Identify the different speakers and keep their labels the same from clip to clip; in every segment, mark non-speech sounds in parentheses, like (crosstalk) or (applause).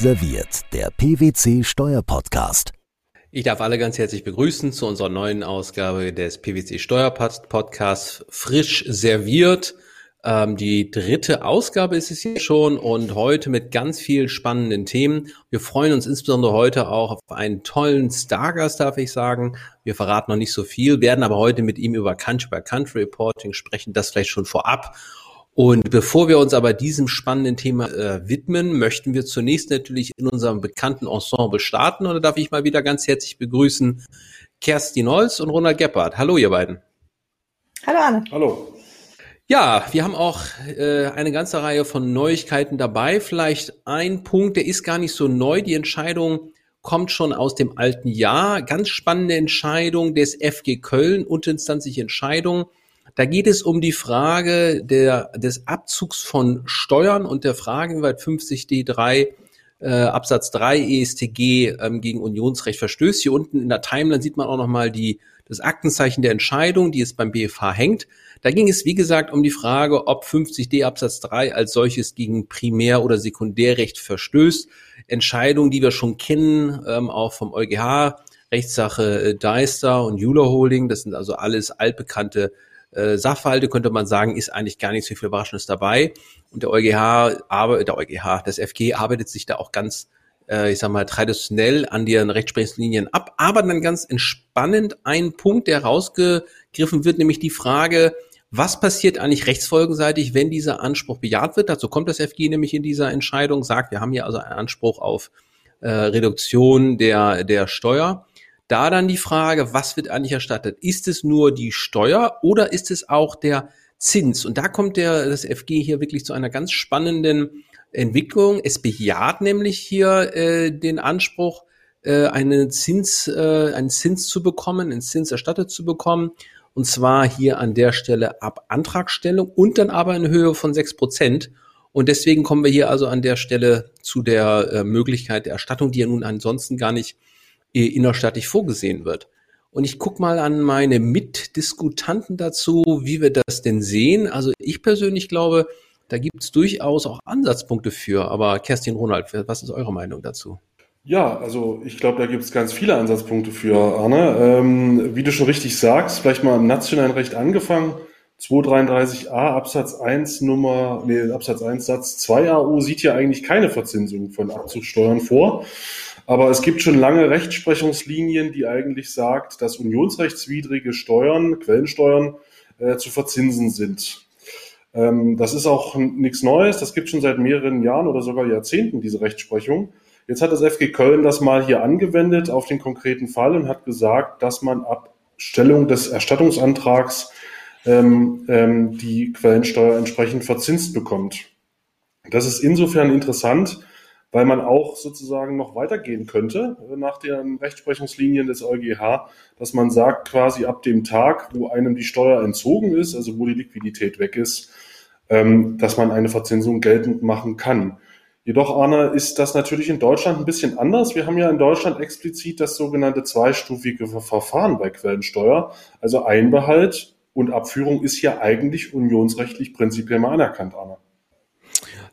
Speaker 1: Serviert, der PwC Steuerpodcast.
Speaker 2: Ich darf alle ganz herzlich begrüßen zu unserer neuen Ausgabe des PwC Steuerpodcasts Frisch serviert. Ähm, die dritte Ausgabe ist es hier schon und heute mit ganz vielen spannenden Themen. Wir freuen uns insbesondere heute auch auf einen tollen Stargast, darf ich sagen. Wir verraten noch nicht so viel, werden aber heute mit ihm über Country by Country Reporting sprechen, das vielleicht schon vorab. Und bevor wir uns aber diesem spannenden Thema äh, widmen, möchten wir zunächst natürlich in unserem bekannten Ensemble starten. Und da darf ich mal wieder ganz herzlich begrüßen Kerstin Holz und Ronald Gebhardt. Hallo, ihr beiden.
Speaker 3: Hallo, Anne.
Speaker 4: Hallo.
Speaker 2: Ja, wir haben auch äh, eine ganze Reihe von Neuigkeiten dabei. Vielleicht ein Punkt, der ist gar nicht so neu. Die Entscheidung kommt schon aus dem alten Jahr. Ganz spannende Entscheidung des FG Köln, unterinstanzliche Entscheidung da geht es um die Frage der, des Abzugs von Steuern und der Frage, wie weit 50d3 äh, Absatz 3 ESTG ähm, gegen Unionsrecht verstößt. Hier unten in der Timeline sieht man auch nochmal die, das Aktenzeichen der Entscheidung, die es beim BFH hängt. Da ging es, wie gesagt, um die Frage, ob 50d Absatz 3 als solches gegen Primär- oder Sekundärrecht verstößt. Entscheidung, die wir schon kennen, ähm, auch vom EuGH, Rechtssache äh, Deister und Euler Holding. Das sind also alles altbekannte äh, Sachverhalte könnte man sagen, ist eigentlich gar nicht so viel Überraschendes dabei. Und der EuGH, aber der EuGH, das FG arbeitet sich da auch ganz, äh, ich sag mal, traditionell an den Rechtsprechungslinien ab. Aber dann ganz entspannend ein Punkt, der rausgegriffen wird, nämlich die Frage, was passiert eigentlich rechtsfolgenseitig, wenn dieser Anspruch bejaht wird? Dazu kommt das FG nämlich in dieser Entscheidung, sagt, wir haben hier also einen Anspruch auf äh, Reduktion der, der Steuer. Da dann die Frage, was wird eigentlich erstattet? Ist es nur die Steuer oder ist es auch der Zins? Und da kommt der, das FG hier wirklich zu einer ganz spannenden Entwicklung. Es bejaht nämlich hier äh, den Anspruch, äh, einen Zins, äh, einen Zins zu bekommen, einen Zins erstattet zu bekommen. Und zwar hier an der Stelle ab Antragstellung und dann aber in Höhe von sechs Prozent. Und deswegen kommen wir hier also an der Stelle zu der äh, Möglichkeit der Erstattung, die ja nun ansonsten gar nicht innerstaatlich vorgesehen wird. Und ich gucke mal an meine Mitdiskutanten dazu, wie wir das denn sehen. Also ich persönlich glaube, da gibt es durchaus auch Ansatzpunkte für. Aber Kerstin Ronald, was ist eure Meinung dazu?
Speaker 4: Ja, also ich glaube, da gibt es ganz viele Ansatzpunkte für, Arne. Ähm, wie du schon richtig sagst, vielleicht mal im nationalen Recht angefangen. 233a Absatz 1 Nummer, nee, Absatz 1 Satz 2 AU sieht ja eigentlich keine Verzinsung von Abzugssteuern vor. Aber es gibt schon lange Rechtsprechungslinien, die eigentlich sagt, dass unionsrechtswidrige Steuern, Quellensteuern äh, zu verzinsen sind. Ähm, das ist auch nichts Neues. Das gibt schon seit mehreren Jahren oder sogar Jahrzehnten diese Rechtsprechung. Jetzt hat das FG Köln das mal hier angewendet auf den konkreten Fall und hat gesagt, dass man ab Stellung des Erstattungsantrags ähm, ähm, die Quellensteuer entsprechend verzinst bekommt. Das ist insofern interessant, weil man auch sozusagen noch weitergehen könnte nach den Rechtsprechungslinien des EuGH, dass man sagt, quasi ab dem Tag, wo einem die Steuer entzogen ist, also wo die Liquidität weg ist, ähm, dass man eine Verzinsung geltend machen kann. Jedoch, Arne, ist das natürlich in Deutschland ein bisschen anders. Wir haben ja in Deutschland explizit das sogenannte zweistufige Verfahren bei Quellensteuer. Also Einbehalt und Abführung ist ja eigentlich unionsrechtlich prinzipiell mal anerkannt, Arne.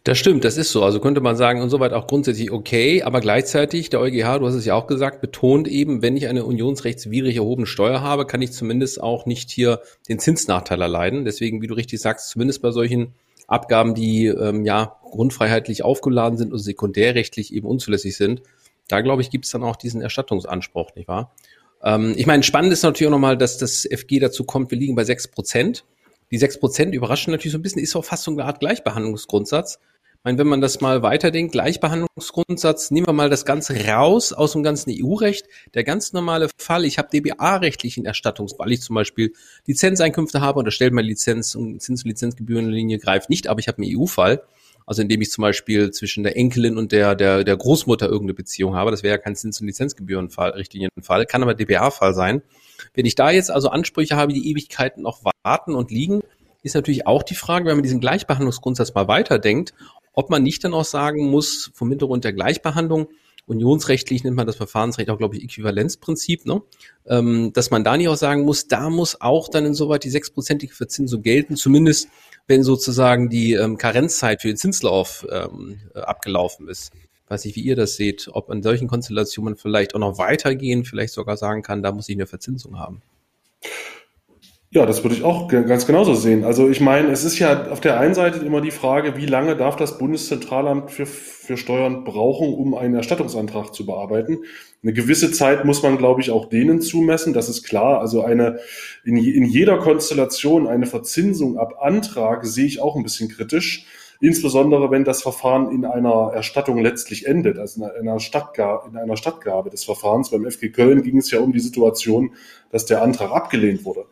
Speaker 2: Das stimmt, das ist so. Also könnte man sagen, insoweit auch grundsätzlich okay, aber gleichzeitig, der EuGH, du hast es ja auch gesagt, betont eben, wenn ich eine unionsrechtswidrig erhobene Steuer habe, kann ich zumindest auch nicht hier den Zinsnachteil erleiden. Deswegen, wie du richtig sagst, zumindest bei solchen Abgaben, die ähm, ja grundfreiheitlich aufgeladen sind und sekundärrechtlich eben unzulässig sind, da glaube ich, gibt es dann auch diesen Erstattungsanspruch, nicht wahr? Ähm, ich meine, spannend ist natürlich auch nochmal, dass das FG dazu kommt, wir liegen bei sechs Prozent. Die sechs Prozent überraschen natürlich so ein bisschen, ist auch fast so eine Art Gleichbehandlungsgrundsatz meine, wenn man das mal weiterdenkt, Gleichbehandlungsgrundsatz, nehmen wir mal das Ganze raus aus dem ganzen EU-Recht. Der ganz normale Fall, ich habe DBA-rechtlichen Erstattungs, weil ich zum Beispiel Lizenzeinkünfte habe und erstellt meine Lizenz und Zins- und Lizenzgebührenlinie greift nicht, aber ich habe einen EU-Fall. Also indem ich zum Beispiel zwischen der Enkelin und der, der, der Großmutter irgendeine Beziehung habe. Das wäre ja kein Zins- und Lizenzgebührenfall, Richtlinienfall, kann aber DBA-Fall sein. Wenn ich da jetzt also Ansprüche habe, die Ewigkeiten noch warten und liegen, ist natürlich auch die Frage, wenn man diesen Gleichbehandlungsgrundsatz mal weiterdenkt, ob man nicht dann auch sagen muss, vom Hintergrund der Gleichbehandlung, unionsrechtlich nennt man das Verfahrensrecht auch, glaube ich, Äquivalenzprinzip, ne? ähm, dass man da nicht auch sagen muss, da muss auch dann insoweit die sechsprozentige Verzinsung gelten, zumindest wenn sozusagen die ähm, Karenzzeit für den Zinslauf ähm, abgelaufen ist. weiß nicht, wie ihr das seht, ob in solchen Konstellationen vielleicht auch noch weitergehen, vielleicht sogar sagen kann, da muss ich eine Verzinsung haben.
Speaker 4: Ja, das würde ich auch ganz genauso sehen. Also ich meine, es ist ja auf der einen Seite immer die Frage, wie lange darf das Bundeszentralamt für, für Steuern brauchen, um einen Erstattungsantrag zu bearbeiten. Eine gewisse Zeit muss man, glaube ich, auch denen zumessen. Das ist klar. Also eine in, in jeder Konstellation eine Verzinsung ab Antrag sehe ich auch ein bisschen kritisch. Insbesondere wenn das Verfahren in einer Erstattung letztlich endet, also in einer, Stadtgabe, in einer Stadtgabe des Verfahrens. Beim FG Köln ging es ja um die Situation, dass der Antrag abgelehnt wurde.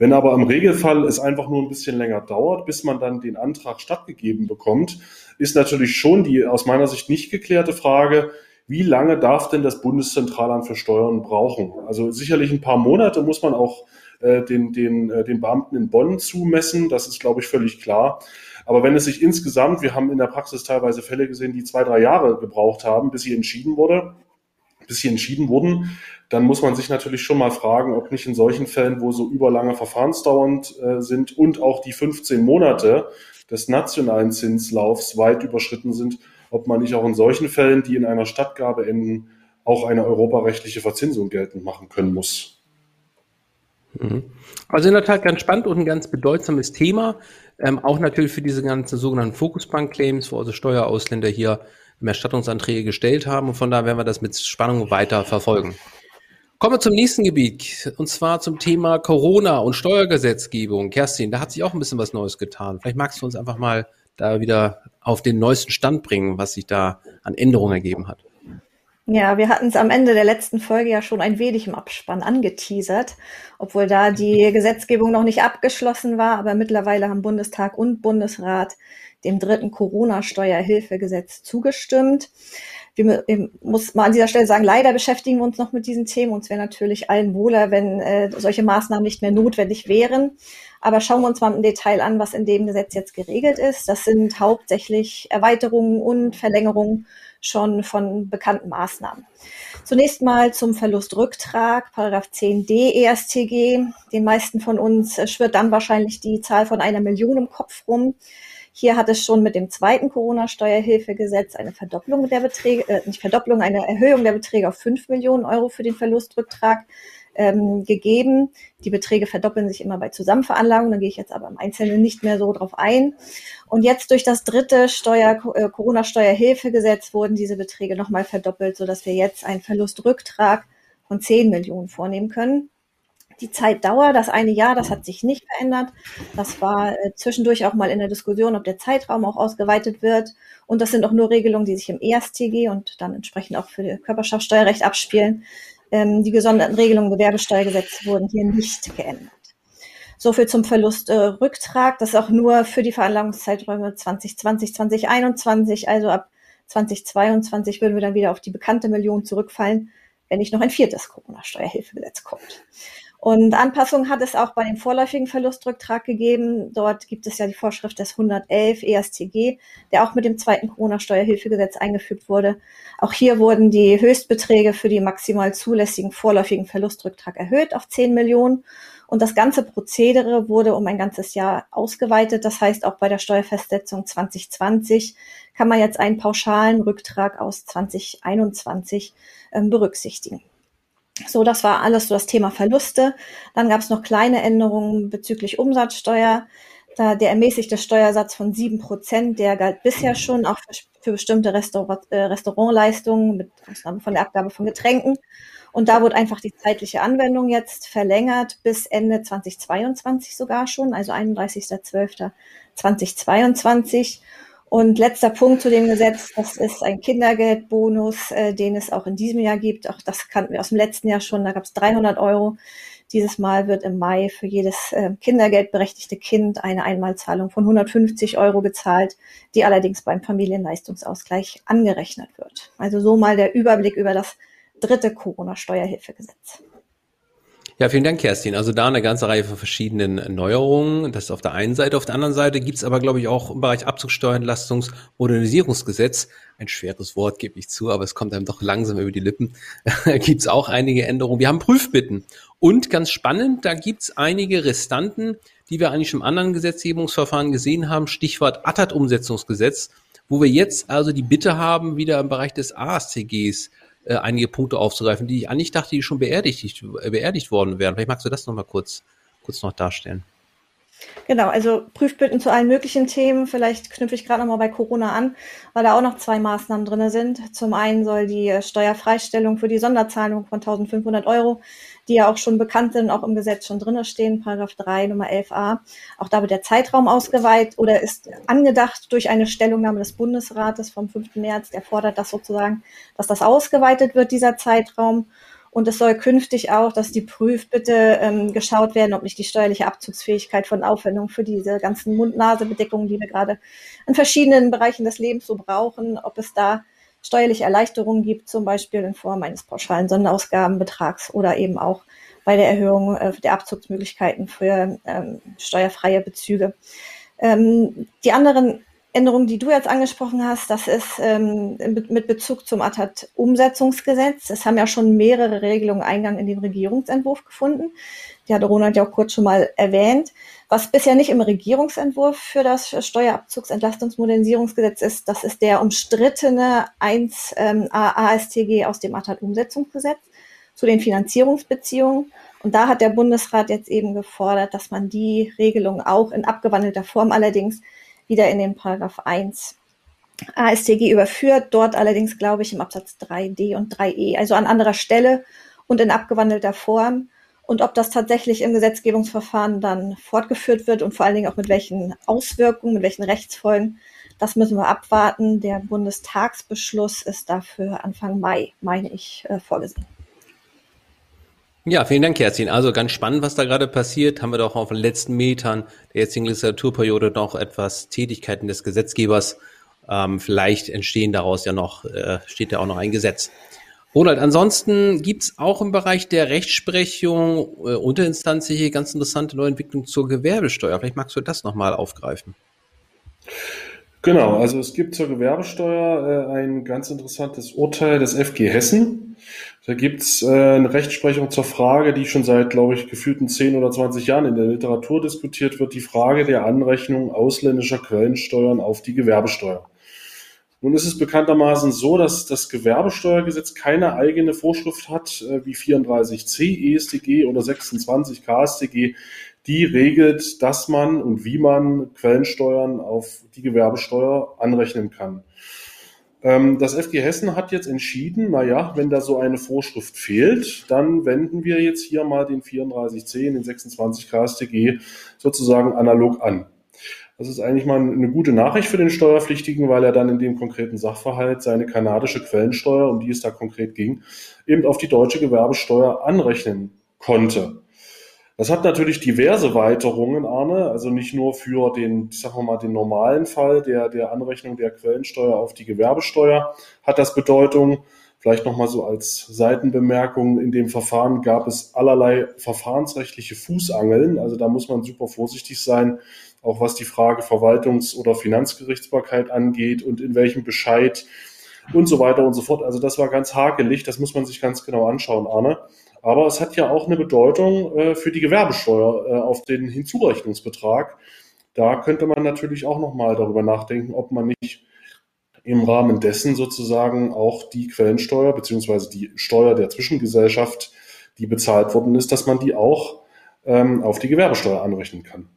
Speaker 4: Wenn aber im Regelfall es einfach nur ein bisschen länger dauert, bis man dann den Antrag stattgegeben bekommt, ist natürlich schon die aus meiner Sicht nicht geklärte Frage, wie lange darf denn das Bundeszentralamt für Steuern brauchen? Also sicherlich ein paar Monate muss man auch äh, den, den, äh, den Beamten in Bonn zumessen. Das ist, glaube ich, völlig klar. Aber wenn es sich insgesamt, wir haben in der Praxis teilweise Fälle gesehen, die zwei, drei Jahre gebraucht haben, bis sie entschieden wurde, bis sie entschieden wurden, dann muss man sich natürlich schon mal fragen, ob nicht in solchen Fällen, wo so überlange Verfahrensdauernd äh, sind und auch die 15 Monate des nationalen Zinslaufs weit überschritten sind, ob man nicht auch in solchen Fällen, die in einer Stadtgabe enden, auch eine europarechtliche Verzinsung geltend machen können muss.
Speaker 2: Mhm. Also in der Tat ganz spannend und ein ganz bedeutsames Thema. Ähm, auch natürlich für diese ganzen sogenannten Fokusbank-Claims, wo also Steuerausländer hier Erstattungsanträge gestellt haben. Und von daher werden wir das mit Spannung weiter verfolgen. Kommen wir zum nächsten Gebiet, und zwar zum Thema Corona und Steuergesetzgebung. Kerstin, da hat sich auch ein bisschen was Neues getan. Vielleicht magst du uns einfach mal da wieder auf den neuesten Stand bringen, was sich da an Änderungen ergeben hat.
Speaker 3: Ja, wir hatten es am Ende der letzten Folge ja schon ein wenig im Abspann angeteasert, obwohl da die Gesetzgebung noch nicht abgeschlossen war, aber mittlerweile haben Bundestag und Bundesrat dem dritten Corona-Steuerhilfegesetz zugestimmt wir, muss mal an dieser Stelle sagen, leider beschäftigen wir uns noch mit diesen Themen. Uns wäre natürlich allen wohler, wenn äh, solche Maßnahmen nicht mehr notwendig wären. Aber schauen wir uns mal im Detail an, was in dem Gesetz jetzt geregelt ist. Das sind hauptsächlich Erweiterungen und Verlängerungen schon von bekannten Maßnahmen. Zunächst mal zum Verlustrücktrag, Paragraph 10d ESTG. Den meisten von uns äh, schwirrt dann wahrscheinlich die Zahl von einer Million im Kopf rum. Hier hat es schon mit dem zweiten Corona-Steuerhilfegesetz eine Verdopplung der Beträge, äh, nicht Verdopplung, eine Erhöhung der Beträge auf 5 Millionen Euro für den Verlustrücktrag ähm, gegeben. Die Beträge verdoppeln sich immer bei Zusammenveranlagung, da gehe ich jetzt aber im Einzelnen nicht mehr so drauf ein. Und jetzt durch das dritte Steuer, äh, Corona-Steuerhilfegesetz wurden diese Beträge nochmal verdoppelt, sodass wir jetzt einen Verlustrücktrag von 10 Millionen vornehmen können. Die Zeitdauer, das eine Jahr, das hat sich nicht verändert. Das war äh, zwischendurch auch mal in der Diskussion, ob der Zeitraum auch ausgeweitet wird. Und das sind auch nur Regelungen, die sich im ESTG und dann entsprechend auch für das Körperschaftssteuerrecht abspielen. Ähm, die gesonderten Regelungen Gewerbesteuergesetz wurden hier nicht geändert. So viel zum Verlustrücktrag. Äh, das ist auch nur für die Veranlagungszeiträume 2020, 2021. Also ab 2022 würden wir dann wieder auf die bekannte Million zurückfallen, wenn nicht noch ein viertes Corona-Steuerhilfegesetz kommt. Und Anpassungen hat es auch bei dem vorläufigen Verlustrücktrag gegeben. Dort gibt es ja die Vorschrift des 111 ESTG, der auch mit dem zweiten Corona-Steuerhilfegesetz eingefügt wurde. Auch hier wurden die Höchstbeträge für die maximal zulässigen vorläufigen Verlustrücktrag erhöht auf 10 Millionen. Und das ganze Prozedere wurde um ein ganzes Jahr ausgeweitet. Das heißt, auch bei der Steuerfestsetzung 2020 kann man jetzt einen pauschalen Rücktrag aus 2021 äh, berücksichtigen. So, das war alles so das Thema Verluste. Dann gab es noch kleine Änderungen bezüglich Umsatzsteuer. Da der ermäßigte Steuersatz von sieben Prozent, der galt bisher schon auch für, für bestimmte Restaurant, äh, Restaurantleistungen mit Ausnahme von der Abgabe von Getränken. Und da wurde einfach die zeitliche Anwendung jetzt verlängert bis Ende 2022 sogar schon, also 31.12.2022. Und letzter Punkt zu dem Gesetz, das ist ein Kindergeldbonus, äh, den es auch in diesem Jahr gibt. Auch das kannten wir aus dem letzten Jahr schon, da gab es 300 Euro. Dieses Mal wird im Mai für jedes äh, Kindergeldberechtigte Kind eine Einmalzahlung von 150 Euro gezahlt, die allerdings beim Familienleistungsausgleich angerechnet wird. Also so mal der Überblick über das dritte Corona-Steuerhilfegesetz.
Speaker 2: Ja, vielen Dank, Kerstin. Also da eine ganze Reihe von verschiedenen Neuerungen. Das ist auf der einen Seite. Auf der anderen Seite gibt's aber, glaube ich, auch im Bereich Abzugssteuerentlastungs- ein schweres Wort, gebe ich zu, aber es kommt einem doch langsam über die Lippen, (laughs) gibt's auch einige Änderungen. Wir haben Prüfbitten. Und ganz spannend, da gibt's einige Restanten, die wir eigentlich im anderen Gesetzgebungsverfahren gesehen haben. Stichwort ATTAT-Umsetzungsgesetz wo wir jetzt also die Bitte haben, wieder im Bereich des ASTGs äh, einige Punkte aufzugreifen, die ich eigentlich dachte, die schon beerdigt, beerdigt worden wären. Vielleicht magst du das nochmal kurz, kurz noch darstellen.
Speaker 3: Genau, also Prüfbitten zu allen möglichen Themen. Vielleicht knüpfe ich gerade noch mal bei Corona an, weil da auch noch zwei Maßnahmen drin sind. Zum einen soll die Steuerfreistellung für die Sonderzahlung von 1500 Euro, die ja auch schon bekannt sind, auch im Gesetz schon drin stehen, Paragraph 3 Nummer 11a. Auch da wird der Zeitraum ausgeweitet oder ist angedacht durch eine Stellungnahme des Bundesrates vom 5. März. Der fordert das sozusagen, dass das ausgeweitet wird, dieser Zeitraum. Und es soll künftig auch, dass die Prüfbitte ähm, geschaut werden, ob nicht die steuerliche Abzugsfähigkeit von Aufwendungen für diese ganzen Mund-Nase-Bedeckungen, die wir gerade in verschiedenen Bereichen des Lebens so brauchen, ob es da steuerliche Erleichterungen gibt, zum Beispiel in Form eines pauschalen Sonderausgabenbetrags oder eben auch bei der Erhöhung äh, der Abzugsmöglichkeiten für ähm, steuerfreie Bezüge. Ähm, die anderen Änderung, die du jetzt angesprochen hast, das ist ähm, mit Bezug zum ATAT-Umsetzungsgesetz. Es haben ja schon mehrere Regelungen Eingang in den Regierungsentwurf gefunden. Die hat Ronald ja auch kurz schon mal erwähnt. Was bisher nicht im Regierungsentwurf für das Steuerabzugsentlastungsmodernisierungsgesetz ist, das ist der umstrittene 1 ähm, ASTG aus dem ATAT-Umsetzungsgesetz zu den Finanzierungsbeziehungen. Und da hat der Bundesrat jetzt eben gefordert, dass man die Regelung auch in abgewandelter Form allerdings wieder in den Paragraph 1 ASTG überführt, dort allerdings, glaube ich, im Absatz 3d und 3e, also an anderer Stelle und in abgewandelter Form. Und ob das tatsächlich im Gesetzgebungsverfahren dann fortgeführt wird und vor allen Dingen auch mit welchen Auswirkungen, mit welchen Rechtsfolgen, das müssen wir abwarten. Der Bundestagsbeschluss ist dafür Anfang Mai, meine ich, äh, vorgesehen.
Speaker 2: Ja, vielen Dank, Kerstin. Also ganz spannend, was da gerade passiert. Haben wir doch auf den letzten Metern der jetzigen Legislaturperiode noch etwas Tätigkeiten des Gesetzgebers. Ähm, vielleicht entstehen daraus ja noch, äh, steht ja auch noch ein Gesetz. Ronald, ansonsten gibt's auch im Bereich der Rechtsprechung äh, unterinstanzliche ganz interessante Neuentwicklungen zur Gewerbesteuer. Vielleicht magst du das nochmal aufgreifen.
Speaker 4: Genau, also es gibt zur Gewerbesteuer äh, ein ganz interessantes Urteil des FG Hessen. Da gibt's äh, eine Rechtsprechung zur Frage, die schon seit, glaube ich, gefühlten 10 oder 20 Jahren in der Literatur diskutiert wird, die Frage der Anrechnung ausländischer Quellensteuern auf die Gewerbesteuer. Nun ist es bekanntermaßen so, dass das Gewerbesteuergesetz keine eigene Vorschrift hat, äh, wie 34c EStG oder 26 KStG, die regelt, dass man und wie man Quellensteuern auf die Gewerbesteuer anrechnen kann. Ähm, das FG Hessen hat jetzt entschieden, naja, wenn da so eine Vorschrift fehlt, dann wenden wir jetzt hier mal den 34c, den 26 KStG sozusagen analog an. Das ist eigentlich mal eine gute Nachricht für den Steuerpflichtigen, weil er dann in dem konkreten Sachverhalt seine kanadische Quellensteuer, um die es da konkret ging, eben auf die deutsche Gewerbesteuer anrechnen konnte. Das hat natürlich diverse Weiterungen, Arne, also nicht nur für den, ich sag mal, den normalen Fall der, der Anrechnung der Quellensteuer auf die Gewerbesteuer hat das Bedeutung. Vielleicht nochmal so als Seitenbemerkung, in dem Verfahren gab es allerlei verfahrensrechtliche Fußangeln. Also da muss man super vorsichtig sein, auch was die Frage Verwaltungs- oder Finanzgerichtsbarkeit angeht und in welchem Bescheid und so weiter und so fort. Also das war ganz hakelig, das muss man sich ganz genau anschauen, Arne. Aber es hat ja auch eine Bedeutung äh, für die Gewerbesteuer äh, auf den Hinzurechnungsbetrag. Da könnte man natürlich auch nochmal darüber nachdenken, ob man nicht im Rahmen dessen sozusagen auch die Quellensteuer beziehungsweise die Steuer der Zwischengesellschaft, die bezahlt worden ist, dass man die auch ähm, auf die Gewerbesteuer anrechnen kann.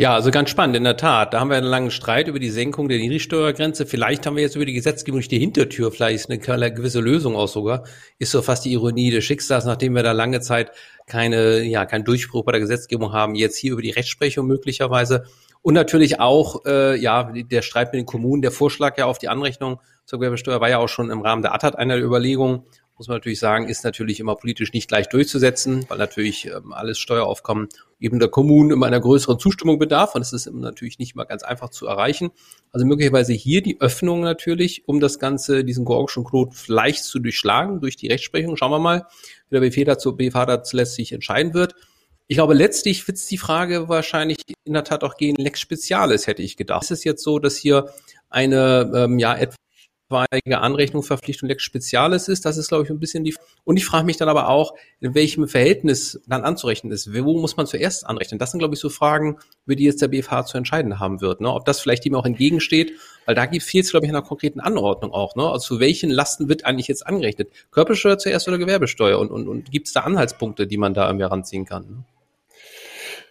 Speaker 2: Ja, also ganz spannend, in der Tat. Da haben wir einen langen Streit über die Senkung der Niedrigsteuergrenze. Vielleicht haben wir jetzt über die Gesetzgebung durch die Hintertür, vielleicht ist eine gewisse Lösung auch sogar. Ist so fast die Ironie des Schicksals, nachdem wir da lange Zeit keine, ja, keinen Durchbruch bei der Gesetzgebung haben, jetzt hier über die Rechtsprechung möglicherweise. Und natürlich auch, äh, ja, der Streit mit den Kommunen, der Vorschlag ja auf die Anrechnung zur Gewerbesteuer war ja auch schon im Rahmen der ATAT einer Überlegung muss man natürlich sagen, ist natürlich immer politisch nicht leicht durchzusetzen, weil natürlich ähm, alles Steueraufkommen eben der Kommunen immer einer größeren Zustimmung bedarf und es ist natürlich nicht mal ganz einfach zu erreichen. Also möglicherweise hier die Öffnung natürlich, um das Ganze, diesen Gorgischen Knot vielleicht zu durchschlagen durch die Rechtsprechung. Schauen wir mal, wie der BFH dazu, BFH dazu letztlich entscheiden wird. Ich glaube, letztlich wird die Frage wahrscheinlich in der Tat auch gehen, Lex Spezialis hätte ich gedacht. Ist es jetzt so, dass hier eine ähm, ja, etwas etwaige Anrechnung, Verpflichtung Lex Speziales ist. Das ist, glaube ich, ein bisschen die. Und ich frage mich dann aber auch, in welchem Verhältnis dann anzurechnen ist. Wo muss man zuerst anrechnen? Das sind, glaube ich, so Fragen, über die jetzt der BFH zu entscheiden haben wird. Ne? Ob das vielleicht ihm auch entgegensteht, weil da gibt es, glaube ich, in einer konkreten Anordnung auch. Ne? Also zu welchen Lasten wird eigentlich jetzt angerechnet? Körpersteuer zuerst oder Gewerbesteuer? Und, und, und gibt es da Anhaltspunkte, die man da irgendwie ranziehen kann? Ne?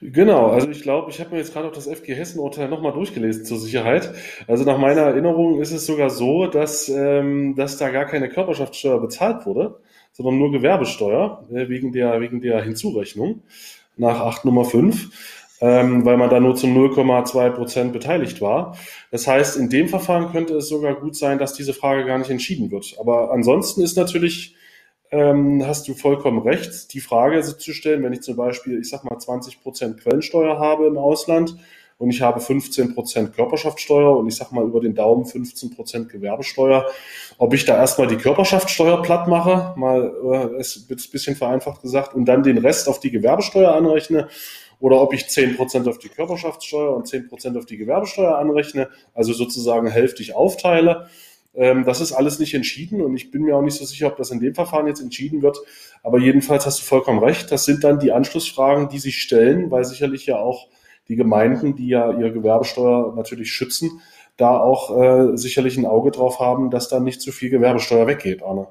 Speaker 4: Genau, also ich glaube, ich habe mir jetzt gerade auch das FG Hessen-Urteil nochmal durchgelesen zur Sicherheit. Also nach meiner Erinnerung ist es sogar so, dass, ähm, dass da gar keine Körperschaftssteuer bezahlt wurde, sondern nur Gewerbesteuer äh, wegen, der, wegen der Hinzurechnung nach 8 Nummer 5, ähm, weil man da nur zu 0,2 Prozent beteiligt war. Das heißt, in dem Verfahren könnte es sogar gut sein, dass diese Frage gar nicht entschieden wird. Aber ansonsten ist natürlich ähm, hast du vollkommen recht, die Frage zu stellen, wenn ich zum Beispiel, ich sag mal, 20 Prozent Quellensteuer habe im Ausland und ich habe 15 Prozent Körperschaftssteuer und ich sag mal über den Daumen 15 Prozent Gewerbesteuer, ob ich da erstmal die Körperschaftssteuer platt mache, mal äh, ist ein bisschen vereinfacht gesagt, und dann den Rest auf die Gewerbesteuer anrechne oder ob ich 10 Prozent auf die Körperschaftssteuer und 10 Prozent auf die Gewerbesteuer anrechne, also sozusagen hälftig aufteile ähm, das ist alles nicht entschieden und ich bin mir auch nicht so sicher, ob das in dem Verfahren jetzt entschieden wird. Aber jedenfalls hast du vollkommen recht. Das sind dann die Anschlussfragen, die sich stellen, weil sicherlich ja auch die Gemeinden, die ja ihre Gewerbesteuer natürlich schützen, da auch äh, sicherlich ein Auge drauf haben, dass da nicht zu viel Gewerbesteuer weggeht, Arne.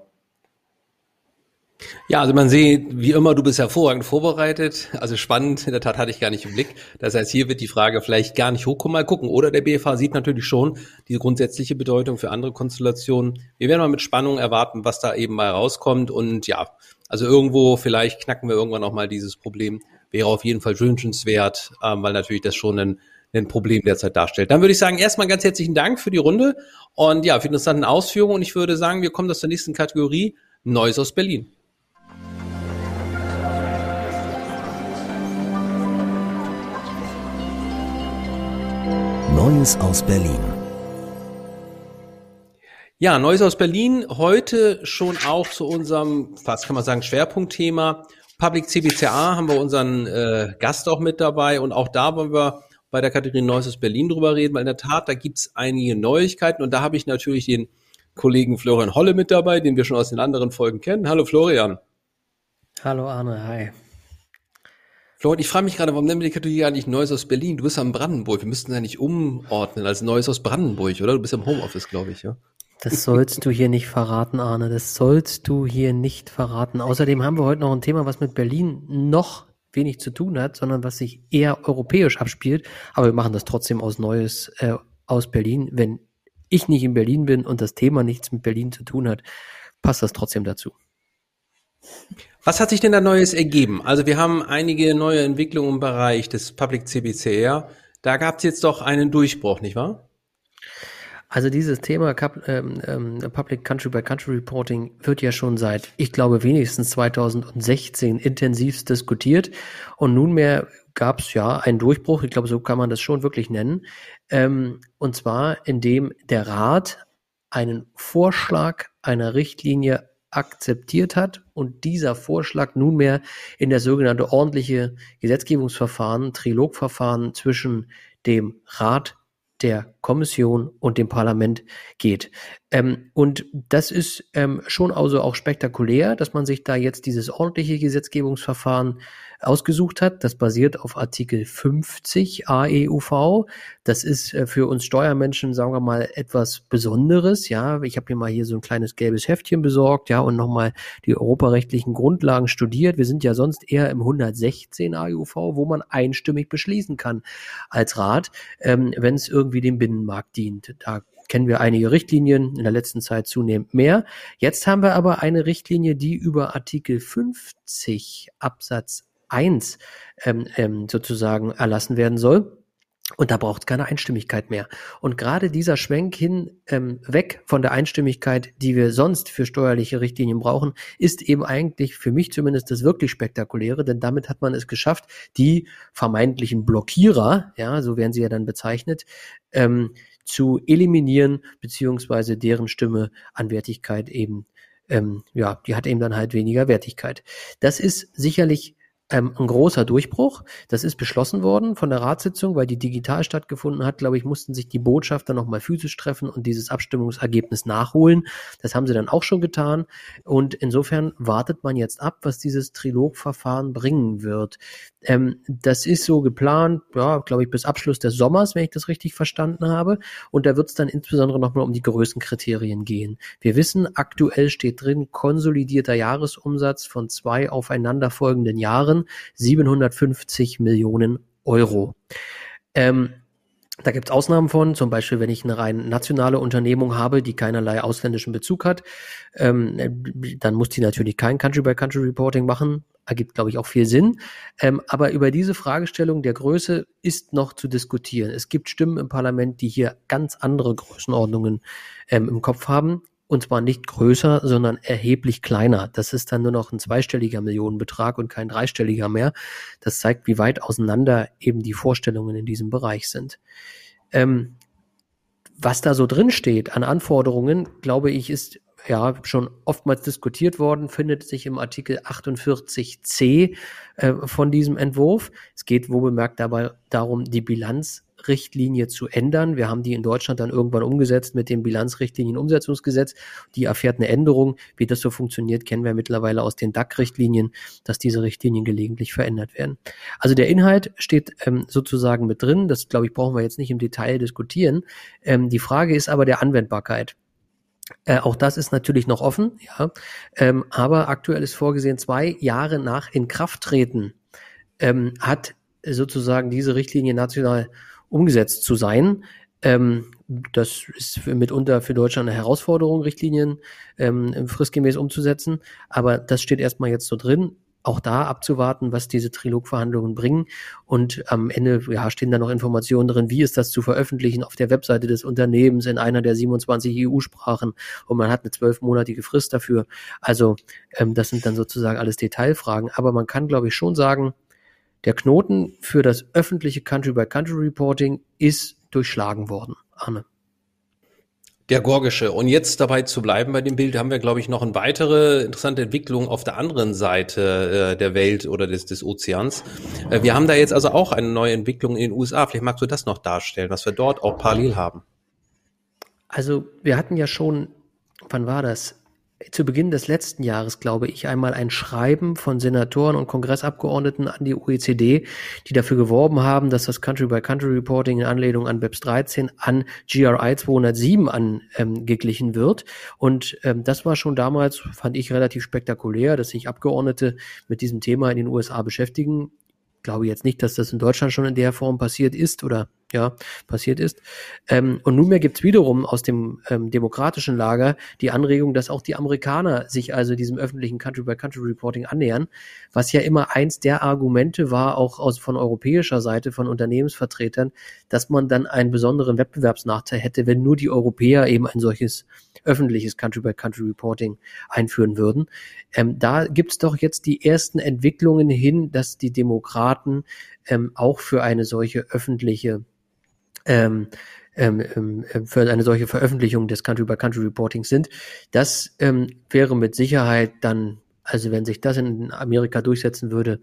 Speaker 2: Ja, also man sieht, wie immer, du bist hervorragend vorbereitet. Also spannend, in der Tat hatte ich gar nicht im Blick. Das heißt, hier wird die Frage vielleicht gar nicht hochkommen. Mal gucken. Oder der BFH sieht natürlich schon die grundsätzliche Bedeutung für andere Konstellationen. Wir werden mal mit Spannung erwarten, was da eben mal rauskommt. Und ja, also irgendwo, vielleicht knacken wir irgendwann auch mal dieses Problem. Wäre auf jeden Fall wünschenswert, ähm, weil natürlich das schon ein, ein Problem derzeit darstellt. Dann würde ich sagen, erstmal ganz herzlichen Dank für die Runde und ja, für die interessanten Ausführungen. Und ich würde sagen, wir kommen zur nächsten Kategorie. Neues aus Berlin.
Speaker 1: Neues aus Berlin.
Speaker 2: Ja, Neues aus Berlin. Heute schon auch zu unserem, was kann man sagen, Schwerpunktthema. Public CBCA haben wir unseren äh, Gast auch mit dabei und auch da wollen wir bei der Kategorie Neues aus Berlin drüber reden, weil in der Tat, da gibt's einige Neuigkeiten und da habe ich natürlich den Kollegen Florian Holle mit dabei, den wir schon aus den anderen Folgen kennen. Hallo Florian.
Speaker 5: Hallo Arne, hi.
Speaker 2: Florian, ich frage mich gerade, warum nennen wir die Kategorie eigentlich Neues aus Berlin? Du bist in Brandenburg. Wir müssten ja nicht umordnen als Neues aus Brandenburg, oder? Du bist im Homeoffice, glaube ich, ja?
Speaker 5: Das sollst du hier nicht verraten, Arne. Das sollst du hier nicht verraten. Außerdem haben wir heute noch ein Thema, was mit Berlin noch wenig zu tun hat, sondern was sich eher europäisch abspielt. Aber wir machen das trotzdem aus Neues äh, aus Berlin. Wenn ich nicht in Berlin bin und das Thema nichts mit Berlin zu tun hat, passt das trotzdem dazu.
Speaker 2: Was hat sich denn da Neues ergeben? Also wir haben einige neue Entwicklungen im Bereich des Public CBCR. Da gab es jetzt doch einen Durchbruch, nicht wahr?
Speaker 5: Also dieses Thema ähm, ähm, Public Country by Country Reporting wird ja schon seit, ich glaube, wenigstens 2016 intensiv diskutiert. Und nunmehr gab es ja einen Durchbruch, ich glaube, so kann man das schon wirklich nennen. Ähm, und zwar, indem der Rat einen Vorschlag einer Richtlinie akzeptiert hat und dieser Vorschlag nunmehr in der sogenannte ordentliche Gesetzgebungsverfahren, Trilogverfahren zwischen dem Rat, der Kommission und dem Parlament geht. Ähm, und das ist ähm, schon also auch spektakulär, dass man sich da jetzt dieses ordentliche Gesetzgebungsverfahren ausgesucht hat. Das basiert auf Artikel 50 AEUV. Das ist äh, für uns Steuermenschen, sagen wir mal, etwas Besonderes. Ja, ich habe mir mal hier so ein kleines gelbes Heftchen besorgt, ja, und nochmal die europarechtlichen Grundlagen studiert. Wir sind ja sonst eher im 116 AEUV, wo man einstimmig beschließen kann als Rat, ähm, wenn es irgendwie dem Binnenmarkt dient. Da kennen wir einige Richtlinien, in der letzten Zeit zunehmend mehr. Jetzt haben wir aber eine Richtlinie, die über Artikel 50 Absatz 1 ähm, ähm, sozusagen erlassen werden soll. Und da braucht es keine Einstimmigkeit mehr. Und gerade dieser Schwenk hin ähm, weg von der Einstimmigkeit, die wir sonst für steuerliche Richtlinien brauchen, ist eben eigentlich für mich zumindest das wirklich Spektakuläre, denn damit hat man es geschafft, die vermeintlichen Blockierer, ja, so werden sie ja dann bezeichnet, ähm, zu eliminieren, beziehungsweise deren Stimme an Wertigkeit eben, ähm, ja, die hat eben dann halt weniger Wertigkeit. Das ist sicherlich ähm, ein großer Durchbruch. Das ist beschlossen worden von der Ratssitzung, weil die digital stattgefunden hat. Glaube ich, mussten sich die Botschafter nochmal physisch treffen und dieses Abstimmungsergebnis nachholen. Das haben sie dann auch schon getan. Und insofern wartet man jetzt ab, was dieses Trilogverfahren bringen wird. Ähm, das ist so geplant, ja, glaube ich, bis Abschluss des Sommers, wenn ich das richtig verstanden habe. Und da wird es dann insbesondere nochmal um die Größenkriterien gehen. Wir wissen, aktuell steht drin konsolidierter Jahresumsatz von zwei aufeinanderfolgenden Jahren, 750 Millionen Euro. Ähm, da gibt es Ausnahmen von, zum Beispiel, wenn ich eine rein nationale Unternehmung habe, die keinerlei ausländischen Bezug hat, ähm, dann muss die natürlich kein Country-by-Country-Reporting machen. Ergibt, glaube ich, auch viel Sinn. Ähm, aber über diese Fragestellung der Größe ist noch zu diskutieren. Es gibt Stimmen im Parlament, die hier ganz andere Größenordnungen ähm, im Kopf haben. Und zwar nicht größer, sondern erheblich kleiner. Das ist dann nur noch ein zweistelliger Millionenbetrag und kein dreistelliger mehr. Das zeigt, wie weit auseinander eben die Vorstellungen in diesem Bereich sind. Ähm, was da so drin steht an Anforderungen, glaube ich, ist ja schon oftmals diskutiert worden, findet sich im Artikel 48c äh, von diesem Entwurf. Es geht wo bemerkt dabei darum, die Bilanz Bilanzrichtlinie zu ändern. Wir haben die in Deutschland dann irgendwann umgesetzt mit dem Bilanzrichtlinienumsetzungsgesetz. Die erfährt eine Änderung. Wie das so funktioniert, kennen wir mittlerweile aus den DAC-Richtlinien, dass diese Richtlinien gelegentlich verändert werden. Also der Inhalt steht ähm, sozusagen mit drin. Das, glaube ich, brauchen wir jetzt nicht im Detail diskutieren. Ähm, die Frage ist aber der Anwendbarkeit. Äh, auch das ist natürlich noch offen, ja. Ähm, aber aktuell ist vorgesehen, zwei Jahre nach Inkrafttreten ähm, hat sozusagen diese Richtlinie national umgesetzt zu sein. Ähm, das ist für, mitunter für Deutschland eine Herausforderung, Richtlinien ähm, fristgemäß umzusetzen. Aber das steht erstmal jetzt so drin. Auch da abzuwarten, was diese Trilogverhandlungen bringen. Und am Ende ja, stehen da noch Informationen drin, wie ist das zu veröffentlichen auf der Webseite des Unternehmens in einer der 27 EU-Sprachen. Und man hat eine zwölfmonatige Frist dafür. Also ähm, das sind dann sozusagen alles Detailfragen. Aber man kann, glaube ich, schon sagen, der Knoten für das öffentliche Country-by-Country-Reporting ist durchschlagen worden. Arne.
Speaker 2: Der Gorgische. Und jetzt dabei zu bleiben bei dem Bild, haben wir, glaube ich, noch eine weitere interessante Entwicklung auf der anderen Seite äh, der Welt oder des, des Ozeans. Äh, wir haben da jetzt also auch eine neue Entwicklung in den USA. Vielleicht magst du das noch darstellen, was wir dort auch parallel haben.
Speaker 5: Also wir hatten ja schon, wann war das? Zu Beginn des letzten Jahres, glaube ich, einmal ein Schreiben von Senatoren und Kongressabgeordneten an die OECD, die dafür geworben haben, dass das Country-by-Country-Reporting in Anlehnung an BEPS 13 an GRI 207 angeglichen ähm, wird. Und ähm, das war schon damals, fand ich, relativ spektakulär, dass sich Abgeordnete mit diesem Thema in den USA beschäftigen. Ich glaube jetzt nicht, dass das in Deutschland schon in der Form passiert ist oder ja, passiert ist. Ähm, und nunmehr gibt's wiederum aus dem ähm, demokratischen Lager die Anregung, dass auch die Amerikaner sich also diesem öffentlichen Country-by-Country-Reporting annähern, was ja immer eins der Argumente war, auch aus von europäischer Seite, von Unternehmensvertretern, dass man dann einen besonderen Wettbewerbsnachteil hätte, wenn nur die Europäer eben ein solches öffentliches Country-by-Country-Reporting einführen würden. Ähm, da gibt's doch jetzt die ersten Entwicklungen hin, dass die Demokraten ähm, auch für eine solche öffentliche ähm, ähm, ähm, für eine solche Veröffentlichung des Country-by-Country-Reportings sind. Das ähm, wäre mit Sicherheit dann, also wenn sich das in Amerika durchsetzen würde,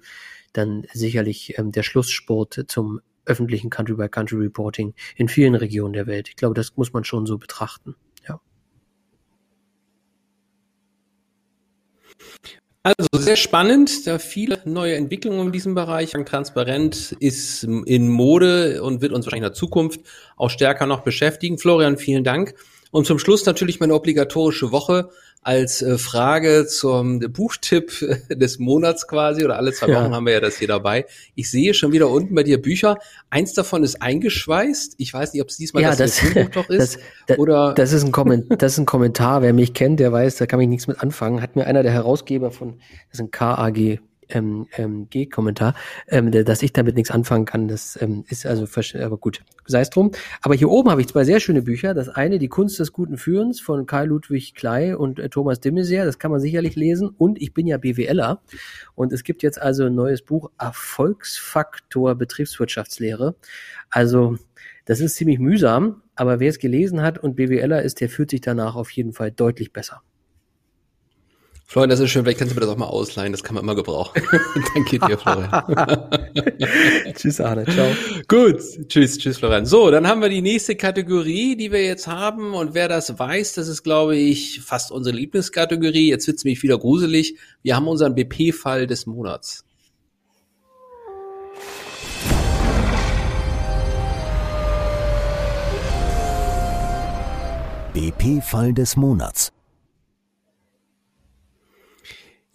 Speaker 5: dann sicherlich ähm, der Schlusssport zum öffentlichen Country-by-Country-Reporting in vielen Regionen der Welt. Ich glaube, das muss man schon so betrachten.
Speaker 2: Also sehr spannend, da viele neue Entwicklungen in diesem Bereich. Transparent ist in Mode und wird uns wahrscheinlich in der Zukunft auch stärker noch beschäftigen. Florian, vielen Dank. Und zum Schluss natürlich meine obligatorische Woche als äh, Frage zum Buchtipp des Monats quasi oder alle zwei Wochen ja. haben wir ja das hier dabei. Ich sehe schon wieder unten bei dir Bücher. Eins davon ist eingeschweißt. Ich weiß nicht, ob es diesmal
Speaker 5: ja, das, das Buch doch (laughs) ist. Das, oder das ist, ein Kommentar, das ist ein Kommentar. Wer mich kennt, der weiß, da kann ich nichts mit anfangen. Hat mir einer der Herausgeber von, das ist ein KAG ähm, ähm, G-Kommentar, ähm, dass ich damit nichts anfangen kann. Das ähm, ist also, aber gut, sei es drum. Aber hier oben habe ich zwei sehr schöne Bücher. Das eine, Die Kunst des guten Führens von Karl Ludwig Klei und äh, Thomas de Maizière. Das kann man sicherlich lesen. Und ich bin ja BWLer. Und es gibt jetzt also ein neues Buch, Erfolgsfaktor Betriebswirtschaftslehre. Also, das ist ziemlich mühsam, aber wer es gelesen hat und BWLer ist, der fühlt sich danach auf jeden Fall deutlich besser.
Speaker 2: Florian, das ist schön. Vielleicht kannst du mir das auch mal ausleihen. Das kann man immer gebrauchen. (laughs) Danke dir, Florian. (laughs)
Speaker 5: tschüss, Arne. Ciao.
Speaker 2: Gut. Tschüss, tschüss, Florian. So, dann haben wir die nächste Kategorie, die wir jetzt haben. Und wer das weiß, das ist, glaube ich, fast unsere Lieblingskategorie. Jetzt wird's mich wieder gruselig. Wir haben unseren BP-Fall des Monats.
Speaker 1: BP-Fall des Monats.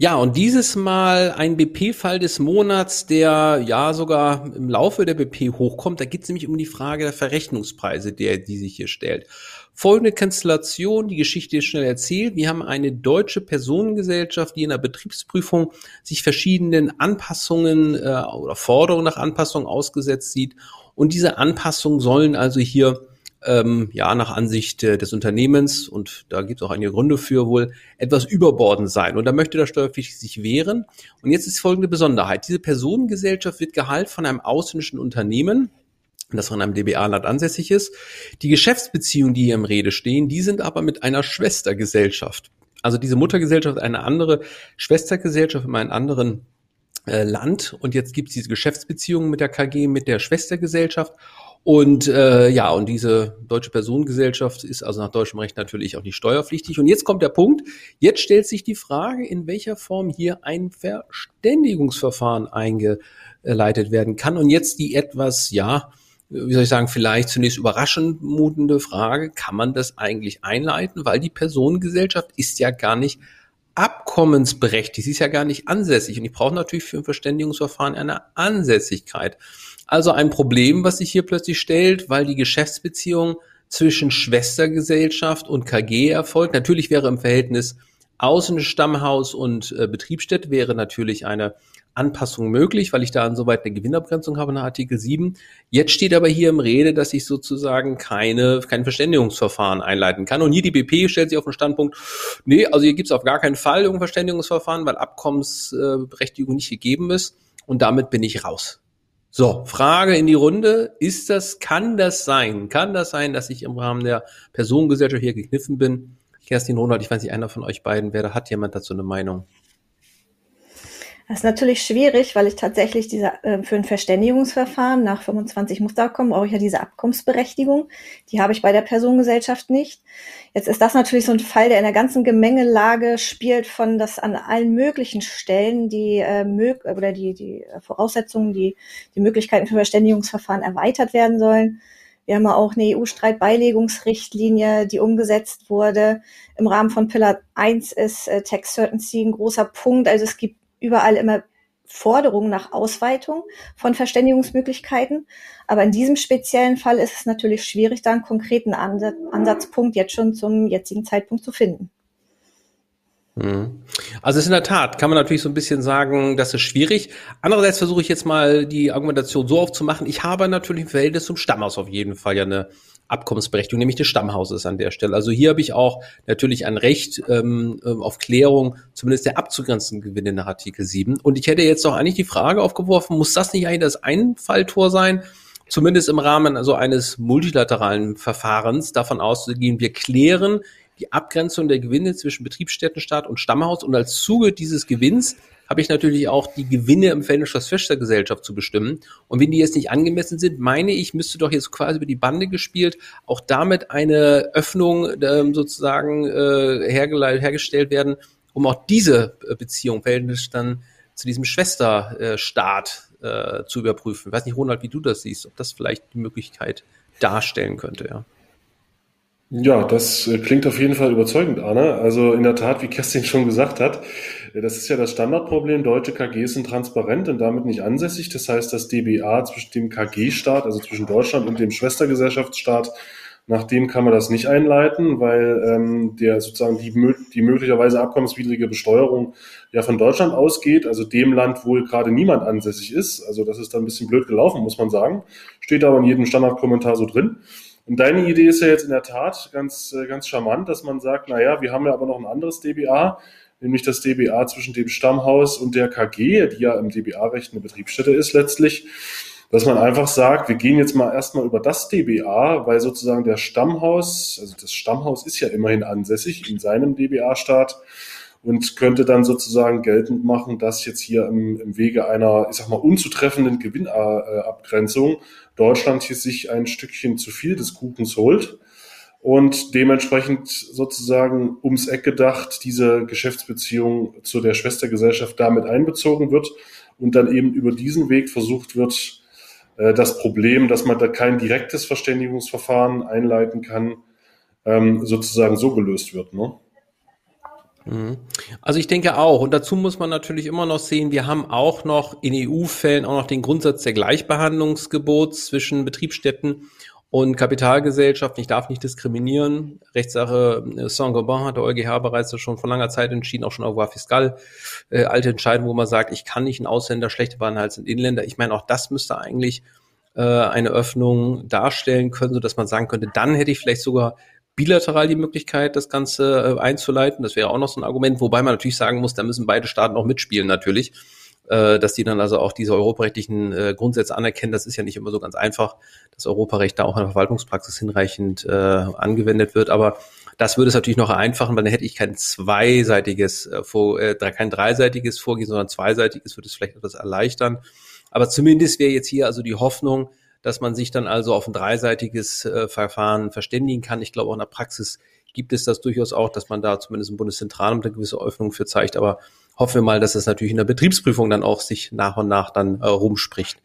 Speaker 2: Ja, und dieses Mal ein BP-Fall des Monats, der ja sogar im Laufe der BP hochkommt. Da geht es nämlich um die Frage der Verrechnungspreise, der die sich hier stellt. Folgende Konstellation, die Geschichte ist schnell erzählt. Wir haben eine deutsche Personengesellschaft, die in der Betriebsprüfung sich verschiedenen Anpassungen äh, oder Forderungen nach Anpassung ausgesetzt sieht. Und diese Anpassungen sollen also hier ähm, ja nach Ansicht äh, des Unternehmens, und da gibt es auch einige Gründe für wohl, etwas überbordend sein. Und da möchte der Steuerpflichtige sich wehren. Und jetzt ist folgende Besonderheit. Diese Personengesellschaft wird Gehalt von einem ausländischen Unternehmen, das von einem DBA-Land ansässig ist. Die Geschäftsbeziehungen, die hier im Rede stehen, die sind aber mit einer Schwestergesellschaft. Also diese Muttergesellschaft eine andere Schwestergesellschaft in einem anderen äh, Land. Und jetzt gibt es diese Geschäftsbeziehungen mit der KG, mit der Schwestergesellschaft. Und äh, ja, und diese deutsche Personengesellschaft ist also nach deutschem Recht natürlich auch nicht steuerpflichtig. Und jetzt kommt der Punkt, jetzt stellt sich die Frage, in welcher Form hier ein Verständigungsverfahren eingeleitet werden kann. Und jetzt die etwas, ja, wie soll ich sagen, vielleicht zunächst überraschend mutende Frage, kann man das eigentlich einleiten? Weil die Personengesellschaft ist ja gar nicht abkommensberechtigt, sie ist ja gar nicht ansässig. Und ich brauche natürlich für ein Verständigungsverfahren eine Ansässigkeit. Also ein Problem, was sich hier plötzlich stellt, weil die Geschäftsbeziehung zwischen Schwestergesellschaft und KG erfolgt. Natürlich wäre im Verhältnis Außenstammhaus und äh, Betriebsstätte wäre natürlich eine Anpassung möglich, weil ich da insoweit eine Gewinnabgrenzung habe nach Artikel 7. Jetzt steht aber hier im Rede, dass ich sozusagen keine, kein Verständigungsverfahren einleiten kann. Und hier die BP stellt sich auf den Standpunkt, nee, also hier gibt es auf gar keinen Fall irgendein Verständigungsverfahren, weil Abkommensberechtigung nicht gegeben ist. Und damit bin ich raus. So, Frage in die Runde. Ist das, kann das sein? Kann das sein, dass ich im Rahmen der Personengesellschaft hier gekniffen bin? Kerstin Ronald, ich weiß nicht, einer von euch beiden, wer da hat jemand dazu eine Meinung?
Speaker 3: Das ist natürlich schwierig, weil ich tatsächlich diese, äh, für ein Verständigungsverfahren nach 25 Musterabkommen brauche ich ja diese Abkommensberechtigung. Die habe ich bei der Personengesellschaft nicht. Jetzt ist das natürlich so ein Fall, der in der ganzen Gemengelage spielt von, dass an allen möglichen Stellen die äh, mög oder die, die Voraussetzungen, die, die Möglichkeiten für Verständigungsverfahren erweitert werden sollen. Wir haben auch eine EU-Streitbeilegungsrichtlinie, die umgesetzt wurde. Im Rahmen von Pillar 1 ist äh, Tax Certainty ein großer Punkt. Also es gibt überall immer Forderungen nach Ausweitung von Verständigungsmöglichkeiten. Aber in diesem speziellen Fall ist es natürlich schwierig, da einen konkreten Ansatzpunkt jetzt schon zum jetzigen Zeitpunkt zu finden.
Speaker 2: Mhm. Also ist in der Tat, kann man natürlich so ein bisschen sagen, das ist schwierig. Andererseits versuche ich jetzt mal die Argumentation so aufzumachen. Ich habe natürlich im Verhältnis zum Stammhaus auf jeden Fall ja eine Abkommensberechtigung, nämlich des Stammhauses an der Stelle. Also hier habe ich auch natürlich ein Recht ähm, äh, auf Klärung, zumindest der abzugrenzenden Gewinne nach Artikel 7. Und ich hätte jetzt auch eigentlich die Frage aufgeworfen, muss das nicht eigentlich das Einfalltor sein? Zumindest im Rahmen also eines multilateralen Verfahrens davon auszugehen, wir klären die Abgrenzung der Gewinne zwischen Betriebsstättenstaat und Stammhaus und als Zuge dieses Gewinns habe ich natürlich auch die Gewinne im Verhältnis zur Schwestergesellschaft zu bestimmen. Und wenn die jetzt nicht angemessen sind, meine ich, müsste doch jetzt quasi über die Bande gespielt auch damit eine Öffnung ähm, sozusagen äh, hergestellt werden, um auch diese äh, Beziehung, Verhältnis dann zu diesem Schwesterstaat äh, zu überprüfen. Ich weiß nicht, Ronald, wie du das siehst, ob das vielleicht die Möglichkeit darstellen könnte, ja.
Speaker 4: Ja, das äh, klingt auf jeden Fall überzeugend, Arne. Also in der Tat, wie Kerstin (laughs) schon gesagt hat, äh, das ist ja das Standardproblem. Deutsche KGs sind transparent und damit nicht ansässig. Das heißt, das DBA zwischen dem KG-Staat, also zwischen Deutschland und dem Schwestergesellschaftsstaat, nach dem kann man das nicht einleiten, weil ähm, der sozusagen die, die möglicherweise abkommenswidrige Besteuerung ja von Deutschland ausgeht, also dem Land wohl gerade niemand ansässig ist. Also das ist dann ein bisschen blöd gelaufen, muss man sagen. Steht aber in jedem Standardkommentar so drin. Und deine Idee ist ja jetzt in der Tat ganz, äh, ganz charmant, dass man sagt, naja, wir haben ja aber noch ein anderes DBA, nämlich das DBA zwischen dem Stammhaus und der KG, die ja im DBA-Recht eine Betriebsstätte ist letztlich, dass man einfach sagt, wir gehen jetzt mal erstmal über das DBA, weil sozusagen der Stammhaus, also das Stammhaus ist ja immerhin ansässig in seinem DBA-Staat und könnte dann sozusagen geltend machen, dass jetzt hier im, im Wege einer, ich sag mal, unzutreffenden Gewinnabgrenzung Deutschland hier sich ein Stückchen zu viel des Kuchens holt und dementsprechend sozusagen ums Eck gedacht diese Geschäftsbeziehung zu der Schwestergesellschaft damit einbezogen wird und dann eben über diesen Weg versucht wird, äh, das Problem, dass man da kein direktes Verständigungsverfahren einleiten kann, ähm, sozusagen so gelöst wird. Ne?
Speaker 2: Mhm. Also ich denke auch. Und dazu muss man natürlich immer noch sehen, wir haben auch noch in EU-Fällen auch noch den Grundsatz der Gleichbehandlungsgebots zwischen Betriebsstätten und Kapitalgesellschaften. Ich darf nicht diskriminieren. Rechtssache äh, Saint-Gobain hat der EuGH bereits schon vor langer Zeit entschieden, auch schon auf Fiskal, äh, alte Entscheidung, wo man sagt, ich kann nicht einen Ausländer schlechter behandeln als einen Inländer. Ich meine, auch das müsste eigentlich äh, eine Öffnung darstellen können, so dass man sagen könnte, dann hätte ich vielleicht sogar bilateral die Möglichkeit, das Ganze äh, einzuleiten. Das wäre auch noch so ein Argument, wobei man natürlich sagen muss, da müssen beide Staaten auch mitspielen natürlich, äh, dass die dann also auch diese europarechtlichen äh, Grundsätze anerkennen. Das ist ja nicht immer so ganz einfach, dass Europarecht da auch in der Verwaltungspraxis hinreichend äh, angewendet wird. Aber das würde es natürlich noch vereinfachen, weil dann hätte ich kein zweiseitiges, äh, äh, kein dreiseitiges Vorgehen, sondern zweiseitiges, würde es vielleicht etwas erleichtern. Aber zumindest wäre jetzt hier also die Hoffnung, dass man sich dann also auf ein dreiseitiges äh, Verfahren verständigen kann. Ich glaube, auch in der Praxis gibt es das durchaus auch, dass man da zumindest im Bundeszentralamt eine gewisse Öffnung für zeigt. Aber hoffen wir mal, dass es natürlich in der Betriebsprüfung dann auch sich nach und nach dann äh, rumspricht.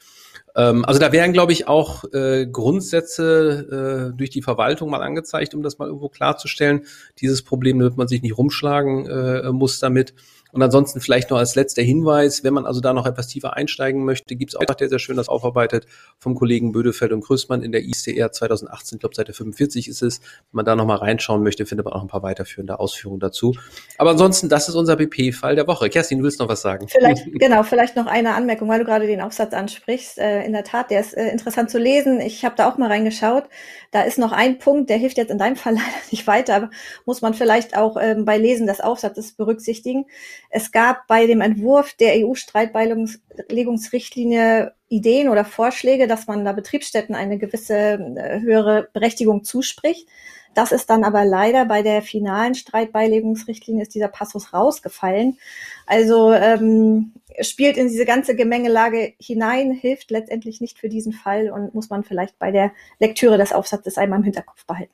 Speaker 2: Ähm, also da wären, glaube ich, auch äh, Grundsätze äh, durch die Verwaltung mal angezeigt, um das mal irgendwo klarzustellen. Dieses Problem wird man sich nicht rumschlagen äh, muss damit. Und ansonsten vielleicht noch als letzter Hinweis, wenn man also da noch etwas tiefer einsteigen möchte, gibt es auch, der sehr schön das aufarbeitet, vom Kollegen Bödefeld und Grüßmann in der ICR 2018, ich glaube Seite 45 ist es. Wenn man da nochmal reinschauen möchte, findet man auch ein paar weiterführende Ausführungen dazu. Aber ansonsten, das ist unser BP-Fall der Woche. Kerstin, du willst noch was sagen?
Speaker 3: Vielleicht, (laughs) genau, vielleicht noch eine Anmerkung, weil du gerade den Aufsatz ansprichst. Äh, in der Tat, der ist äh, interessant zu lesen. Ich habe da auch mal reingeschaut. Da ist noch ein Punkt, der hilft jetzt in deinem Fall (laughs) leider nicht weiter, aber muss man vielleicht auch ähm, bei Lesen des Aufsatzes berücksichtigen. Es gab bei dem Entwurf der EU-Streitbeilegungsrichtlinie Ideen oder Vorschläge, dass man da Betriebsstätten eine gewisse äh, höhere Berechtigung zuspricht. Das ist dann aber leider bei der finalen Streitbeilegungsrichtlinie ist dieser Passus rausgefallen. Also ähm, spielt in diese ganze Gemengelage hinein, hilft letztendlich nicht für diesen Fall und muss man vielleicht bei der Lektüre des Aufsatzes einmal im Hinterkopf behalten.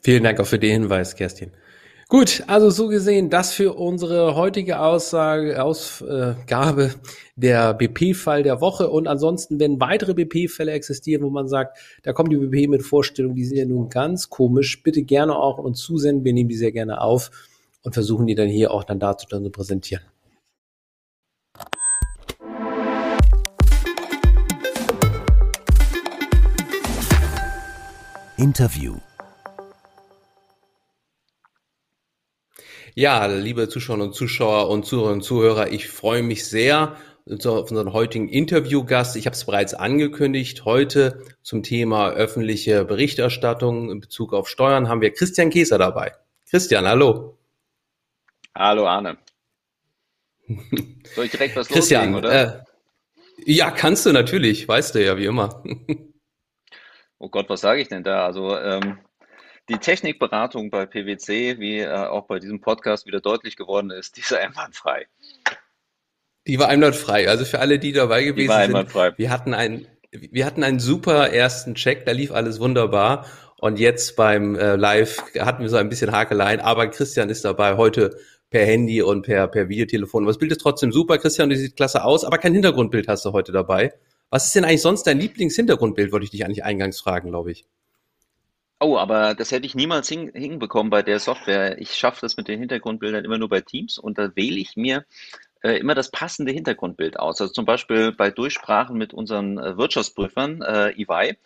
Speaker 2: Vielen Dank auch für den Hinweis, Kerstin. Gut, also so gesehen, das für unsere heutige Aussage, Ausgabe der BP-Fall der Woche. Und ansonsten, wenn weitere BP-Fälle existieren, wo man sagt, da kommt die BP mit Vorstellungen, die sind ja nun ganz komisch, bitte gerne auch uns zusenden. Wir nehmen die sehr gerne auf und versuchen die dann hier auch dann dazu dann zu präsentieren.
Speaker 1: Interview
Speaker 2: Ja, liebe Zuschauerinnen und Zuschauer und Zuhörerinnen und Zuhörer, ich freue mich sehr auf unseren heutigen Interviewgast. Ich habe es bereits angekündigt. Heute zum Thema öffentliche Berichterstattung in Bezug auf Steuern haben wir Christian Käser dabei. Christian, hallo.
Speaker 6: Hallo Arne. (laughs) Soll ich direkt was
Speaker 2: Christian, loslegen, oder? Äh, ja, kannst du natürlich, weißt du ja, wie immer. (laughs)
Speaker 6: oh Gott, was sage ich denn da? Also ähm, die Technikberatung bei PwC, wie äh, auch bei diesem Podcast wieder deutlich geworden ist, die ist einwandfrei.
Speaker 2: Die war einwandfrei. Also für alle, die dabei gewesen die war einwandfrei. sind, wir hatten einen, wir hatten einen super ersten Check, da lief alles wunderbar. Und jetzt beim äh, Live hatten wir so ein bisschen Hakeleien, aber Christian ist dabei heute per Handy und per, per Videotelefon. Aber das Bild ist trotzdem super, Christian, du sieht klasse aus, aber kein Hintergrundbild hast du heute dabei. Was ist denn eigentlich sonst dein Lieblingshintergrundbild, wollte ich dich eigentlich eingangs fragen, glaube ich.
Speaker 6: Oh, aber das hätte ich niemals hin hinbekommen bei der Software. Ich schaffe das mit den Hintergrundbildern immer nur bei Teams und da wähle ich mir äh, immer das passende Hintergrundbild aus. Also zum Beispiel bei Durchsprachen mit unseren äh, Wirtschaftsprüfern, äh, EY,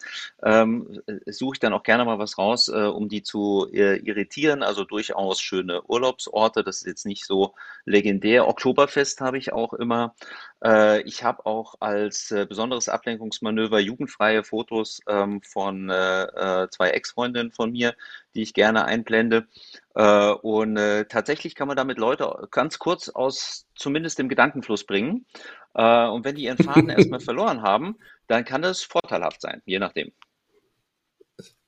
Speaker 6: ähm, äh, suche ich dann auch gerne mal was raus, äh, um die zu äh, irritieren. Also durchaus schöne Urlaubsorte. Das ist jetzt nicht so legendär. Oktoberfest habe ich auch immer. Ich habe auch als besonderes Ablenkungsmanöver jugendfreie Fotos ähm, von zwei Ex-Freundinnen von mir, die ich gerne einblende. Äh, und äh, tatsächlich kann man damit Leute ganz kurz aus zumindest dem Gedankenfluss bringen. Äh, und wenn die ihren Faden erstmal (laughs) verloren haben, dann kann das vorteilhaft sein, je nachdem.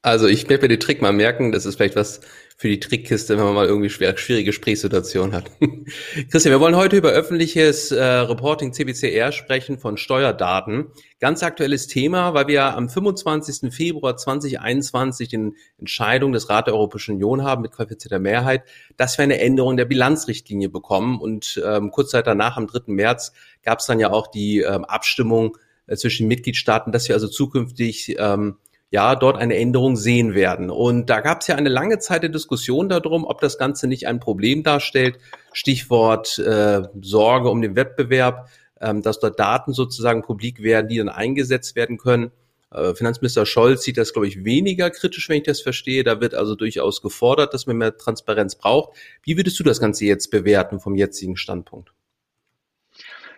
Speaker 2: Also ich werde mir den Trick mal merken, das ist vielleicht was für die Trickkiste, wenn man mal irgendwie schwer, schwierige Gesprächssituationen hat. (laughs) Christian, wir wollen heute über öffentliches äh, Reporting CBCR sprechen von Steuerdaten. Ganz aktuelles Thema, weil wir am 25. Februar 2021 den Entscheidung des Rat der Europäischen Union haben mit qualifizierter Mehrheit, dass wir eine Änderung der Bilanzrichtlinie bekommen. Und ähm, kurz Zeit danach, am 3. März, gab es dann ja auch die ähm, Abstimmung äh, zwischen Mitgliedstaaten, dass wir also zukünftig ähm, ja dort eine Änderung sehen werden. Und da gab es ja eine lange Zeit der Diskussion darum, ob das Ganze nicht ein Problem darstellt. Stichwort äh, Sorge um den Wettbewerb, ähm, dass dort Daten sozusagen publik werden, die dann eingesetzt werden können. Äh, Finanzminister Scholz sieht das, glaube ich, weniger kritisch, wenn ich das verstehe. Da wird also durchaus gefordert, dass man mehr Transparenz braucht. Wie würdest du das Ganze jetzt bewerten vom jetzigen Standpunkt?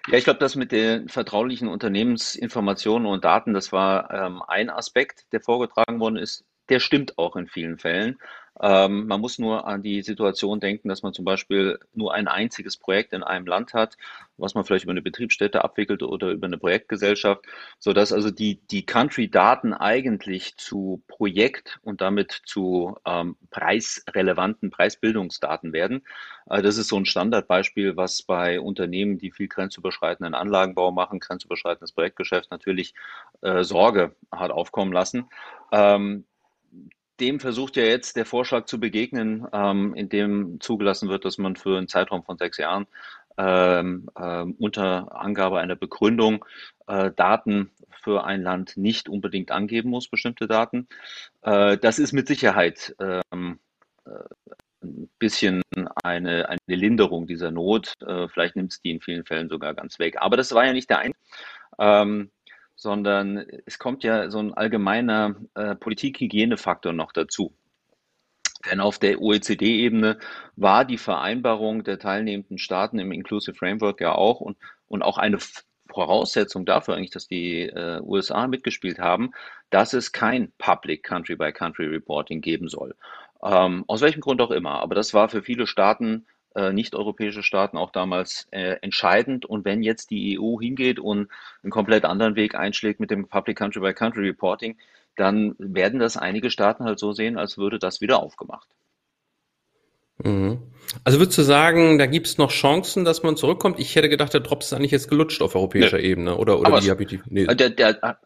Speaker 6: Ja, ich glaube, das mit den vertraulichen Unternehmensinformationen und Daten, das war ähm, ein Aspekt, der vorgetragen worden ist. Der stimmt auch in vielen Fällen. Ähm, man muss nur an die Situation denken, dass man zum Beispiel nur ein einziges Projekt in einem Land hat, was man vielleicht über eine Betriebsstätte abwickelt oder über eine Projektgesellschaft, so dass also die, die Country-Daten eigentlich zu Projekt und damit zu ähm, preisrelevanten Preisbildungsdaten werden. Äh, das ist so ein Standardbeispiel, was bei Unternehmen, die viel grenzüberschreitenden Anlagenbau machen, grenzüberschreitendes Projektgeschäft natürlich äh, Sorge hat aufkommen lassen. Ähm, dem versucht ja jetzt der Vorschlag zu begegnen, ähm, in dem zugelassen wird, dass man für einen Zeitraum von sechs Jahren ähm, ähm, unter Angabe einer Begründung äh, Daten für ein Land nicht unbedingt angeben muss, bestimmte Daten. Äh, das ist mit Sicherheit ähm, äh, ein bisschen eine, eine Linderung dieser Not. Äh, vielleicht nimmt es die in vielen Fällen sogar ganz weg. Aber das war ja nicht der ein. Ähm, sondern es kommt ja so ein allgemeiner äh, Politikhygienefaktor noch dazu. Denn auf der OECD-Ebene war die Vereinbarung der teilnehmenden Staaten im Inclusive Framework ja auch und, und auch eine Voraussetzung dafür eigentlich, dass die äh, USA mitgespielt haben, dass es kein Public Country-by-Country Reporting geben soll. Ähm, aus welchem Grund auch immer. Aber das war für viele Staaten äh, nicht-europäische Staaten auch damals äh, entscheidend. Und wenn jetzt die EU hingeht und einen komplett anderen Weg einschlägt mit dem Public Country by Country Reporting, dann werden das einige Staaten halt so sehen, als würde das wieder aufgemacht.
Speaker 2: Mhm. Also würdest du sagen, da gibt es noch Chancen, dass man zurückkommt? Ich hätte gedacht, der Drops ist eigentlich jetzt gelutscht auf europäischer nee. Ebene. Oder, oder
Speaker 6: wie habe ich die? Nee. Der, der,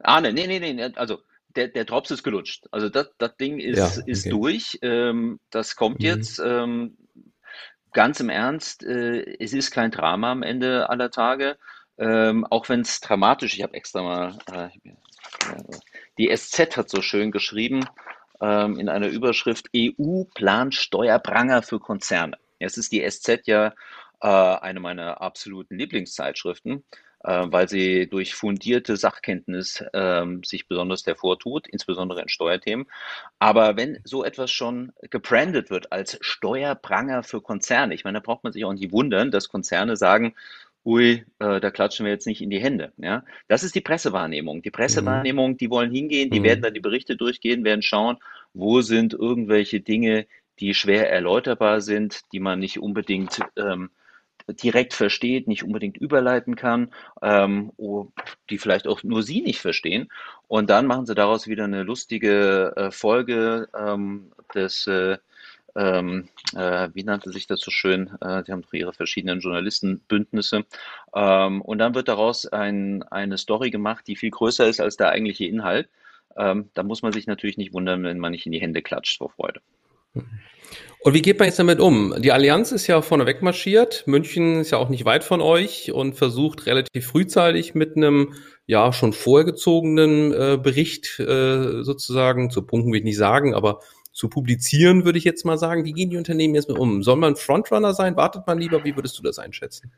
Speaker 6: ah, nee, nee, nee, nee, also der, der Drops ist gelutscht. Also das, das Ding ist, ja, okay. ist durch. Ähm, das kommt mhm. jetzt. Ähm, ganz im Ernst, äh, es ist kein Drama am Ende aller Tage, ähm, auch wenn es dramatisch, ich habe extra mal, äh, die SZ hat so schön geschrieben ähm, in einer Überschrift, EU plant Steuerpranger für Konzerne. Jetzt ist die SZ ja äh, eine meiner absoluten Lieblingszeitschriften äh, weil sie durch fundierte Sachkenntnis ähm, sich besonders hervortut, insbesondere in Steuerthemen. Aber wenn so etwas schon gebrandet wird als Steuerpranger für Konzerne, ich meine, da braucht man sich auch nicht wundern, dass Konzerne sagen, ui, äh, da klatschen wir jetzt nicht in die Hände. Ja, das ist die Pressewahrnehmung. Die Pressewahrnehmung, die wollen hingehen, die mhm. werden dann die Berichte durchgehen, werden schauen, wo sind irgendwelche Dinge, die schwer erläuterbar sind, die man nicht unbedingt ähm, direkt versteht, nicht unbedingt überleiten kann, ähm, die vielleicht auch nur Sie nicht verstehen. Und dann machen Sie daraus wieder eine lustige äh, Folge ähm, des, äh, ähm, äh, wie nannte sich das so schön? Äh, die haben doch ihre verschiedenen Journalistenbündnisse. Ähm, und dann wird daraus ein, eine Story gemacht, die viel größer ist als der eigentliche Inhalt. Ähm, da muss man sich natürlich nicht wundern, wenn man nicht in die Hände klatscht vor Freude.
Speaker 2: Und wie geht man jetzt damit um? Die Allianz ist ja vorne wegmarschiert. München ist ja auch nicht weit von euch und versucht relativ frühzeitig mit einem ja schon vorgezogenen äh, Bericht äh, sozusagen, zu Punkten will ich nicht sagen, aber zu publizieren, würde ich jetzt mal sagen. Wie gehen die Unternehmen jetzt mit um? Soll man Frontrunner sein? Wartet man lieber? Wie würdest du das einschätzen?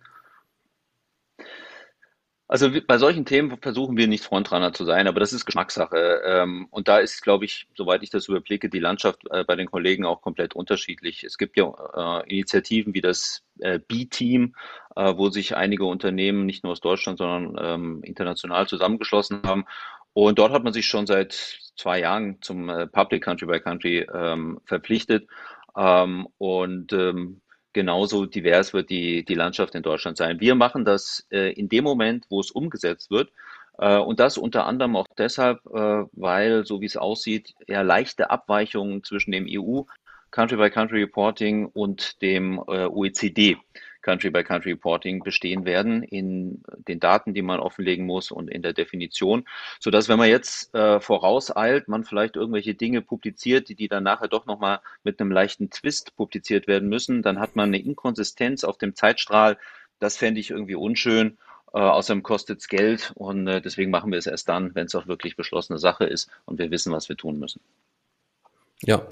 Speaker 6: Also bei solchen Themen versuchen wir nicht Frontrunner zu sein, aber das ist Geschmackssache. Ähm, und da ist, glaube ich, soweit ich das überblicke, die Landschaft äh, bei den Kollegen auch komplett unterschiedlich. Es gibt ja äh, Initiativen wie das äh, B-Team, wo sich einige Unternehmen nicht nur aus Deutschland, sondern ähm, international zusammengeschlossen haben. Und dort hat man sich schon seit zwei Jahren zum Public Country by Country ähm, verpflichtet. und genauso divers wird die, die Landschaft in Deutschland sein. Wir machen das äh, in dem Moment, wo es umgesetzt wird, Äh, und das unter anderem auch deshalb, äh, weil, so wie es aussieht, ja leichte Abweichungen zwischen dem EU Country-by-Country-Reporting und dem äh, OECD Country-by-Country-Reporting bestehen werden in den Daten, die man offenlegen muss und in der Definition, so dass wenn man jetzt äh, vorauseilt, man vielleicht irgendwelche Dinge publiziert, die, die dann nachher doch nochmal mit einem leichten Twist publiziert werden müssen, dann hat man eine Inkonsistenz auf dem Zeitstrahl. Das fände ich irgendwie unschön. Äh, außerdem kostet es Geld und äh, deswegen machen wir es erst dann, wenn es auch wirklich beschlossene Sache ist und wir wissen, was wir tun müssen.
Speaker 2: Ja.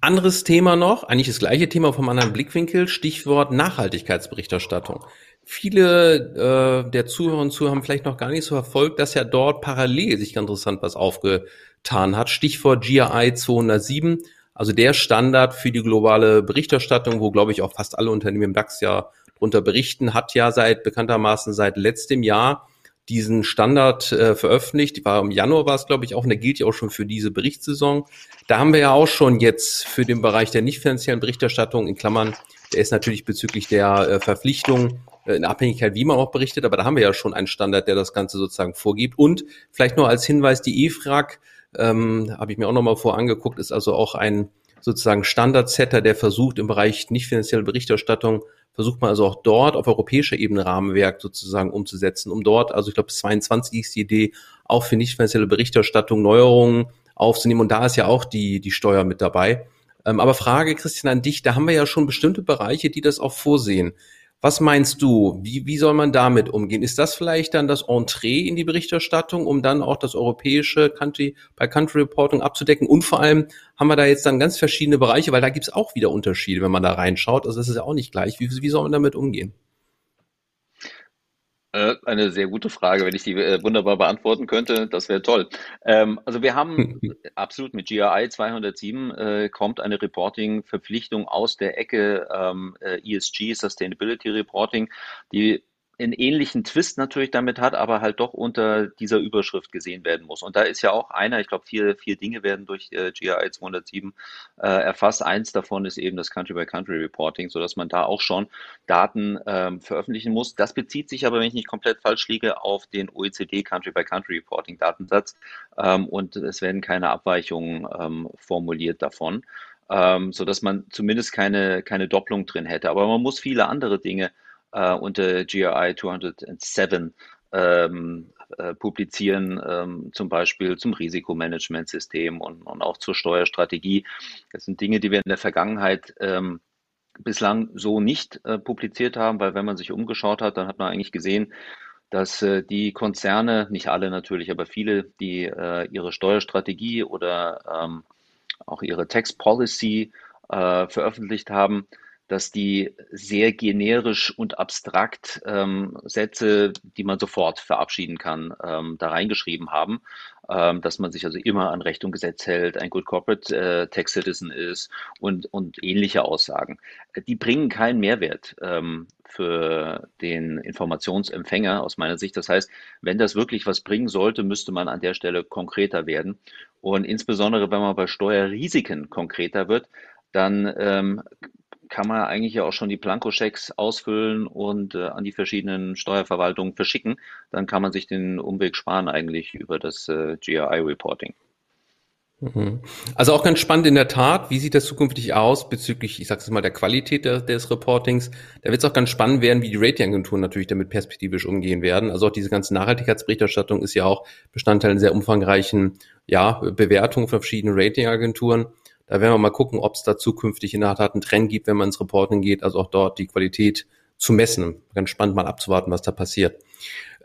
Speaker 2: Anderes Thema noch, eigentlich das gleiche Thema vom anderen Blickwinkel, Stichwort Nachhaltigkeitsberichterstattung. Viele äh, der Zuhörer und Zuhörer haben vielleicht noch gar nicht so verfolgt, dass ja dort parallel sich ganz interessant was aufgetan hat. Stichwort GRI 207, also der Standard für die globale Berichterstattung, wo, glaube ich, auch fast alle Unternehmen im DAX ja drunter berichten, hat ja seit bekanntermaßen seit letztem Jahr diesen Standard äh, veröffentlicht. War im Januar war es, glaube ich, auch, und der gilt ja auch schon für diese Berichtssaison. Da haben wir ja auch schon jetzt für den Bereich der nicht finanziellen Berichterstattung in Klammern, der ist natürlich bezüglich der äh, Verpflichtung äh, in Abhängigkeit, wie man auch berichtet, aber da haben wir ja schon einen Standard, der das Ganze sozusagen vorgibt. Und vielleicht nur als Hinweis, die EFRAG, ähm, habe ich mir auch nochmal vorangeguckt, ist also auch ein sozusagen Standardsetter, der versucht im Bereich nicht finanzielle Berichterstattung versucht man also auch dort auf europäischer Ebene Rahmenwerk sozusagen umzusetzen, um dort, also ich glaube 22 ist die Idee, auch für nicht finanzielle Berichterstattung Neuerungen aufzunehmen. Und da ist ja auch die, die Steuer mit dabei. Ähm, aber Frage, Christian, an dich, da haben wir ja schon bestimmte Bereiche, die das auch vorsehen. Was meinst du? Wie, wie soll man damit umgehen? Ist das vielleicht dann das Entree in die Berichterstattung, um dann auch das europäische Country bei Country Reporting abzudecken? Und vor allem haben wir da jetzt dann ganz verschiedene Bereiche, weil da gibt es auch wieder Unterschiede, wenn man da reinschaut. Also das ist ja auch nicht gleich. Wie, wie soll man damit umgehen?
Speaker 6: Äh, eine sehr gute Frage. Wenn ich die äh, wunderbar beantworten könnte, das wäre toll. Ähm, also wir haben (laughs) absolut mit GRI 207 äh, kommt eine Reporting-Verpflichtung aus der Ecke ähm, ESG, Sustainability Reporting, die einen ähnlichen Twist natürlich damit hat, aber halt doch unter dieser Überschrift gesehen werden muss. Und da ist ja auch einer, ich glaube, vier, vier Dinge werden durch äh, GRI 207 äh, erfasst. Eins davon ist eben das Country-by-Country-Reporting, sodass man da auch schon Daten ähm, veröffentlichen muss. Das bezieht sich aber, wenn ich nicht komplett falsch liege, auf den OECD Country-by-Country-Reporting-Datensatz ähm, und es werden keine Abweichungen ähm, formuliert davon. Ähm, so dass man zumindest keine, keine Doppelung drin hätte. Aber man muss viele andere Dinge äh, unter GRI 207 ähm, äh, publizieren, ähm, zum Beispiel zum Risikomanagementsystem und, und auch zur Steuerstrategie. Das sind Dinge, die wir in der Vergangenheit ähm, bislang so nicht äh, publiziert haben, weil wenn man sich umgeschaut hat, dann hat man eigentlich gesehen, dass äh, die Konzerne, nicht alle natürlich, aber viele, die äh, ihre Steuerstrategie oder ähm, auch ihre Tax Policy äh, veröffentlicht haben, dass die sehr generisch und abstrakt ähm, Sätze, die man sofort verabschieden kann, ähm, da reingeschrieben haben, ähm, dass man sich also immer an Recht und Gesetz hält, ein Good Corporate äh, Tax Citizen ist und, und ähnliche Aussagen. Die bringen keinen Mehrwert ähm, für den Informationsempfänger aus meiner Sicht. Das heißt, wenn das wirklich was bringen sollte, müsste man an der Stelle konkreter werden. Und insbesondere, wenn man bei Steuerrisiken konkreter wird, dann ähm, kann man eigentlich ja auch schon die Blankoschecks ausfüllen und äh, an die verschiedenen Steuerverwaltungen verschicken. Dann kann man sich den Umweg sparen eigentlich über das äh, GRI-Reporting.
Speaker 2: Mhm. Also auch ganz spannend in der Tat, wie sieht das zukünftig aus bezüglich, ich sage es mal, der Qualität der, des Reportings. Da wird es auch ganz spannend werden, wie die Ratingagenturen natürlich damit perspektivisch umgehen werden. Also auch diese ganze Nachhaltigkeitsberichterstattung ist ja auch Bestandteil einer sehr umfangreichen ja, Bewertung von verschiedenen Ratingagenturen. Da werden wir mal gucken, ob es da zukünftig in der Tat einen Trend gibt, wenn man ins Reporting geht, also auch dort die Qualität zu messen. Ganz spannend mal abzuwarten, was da passiert.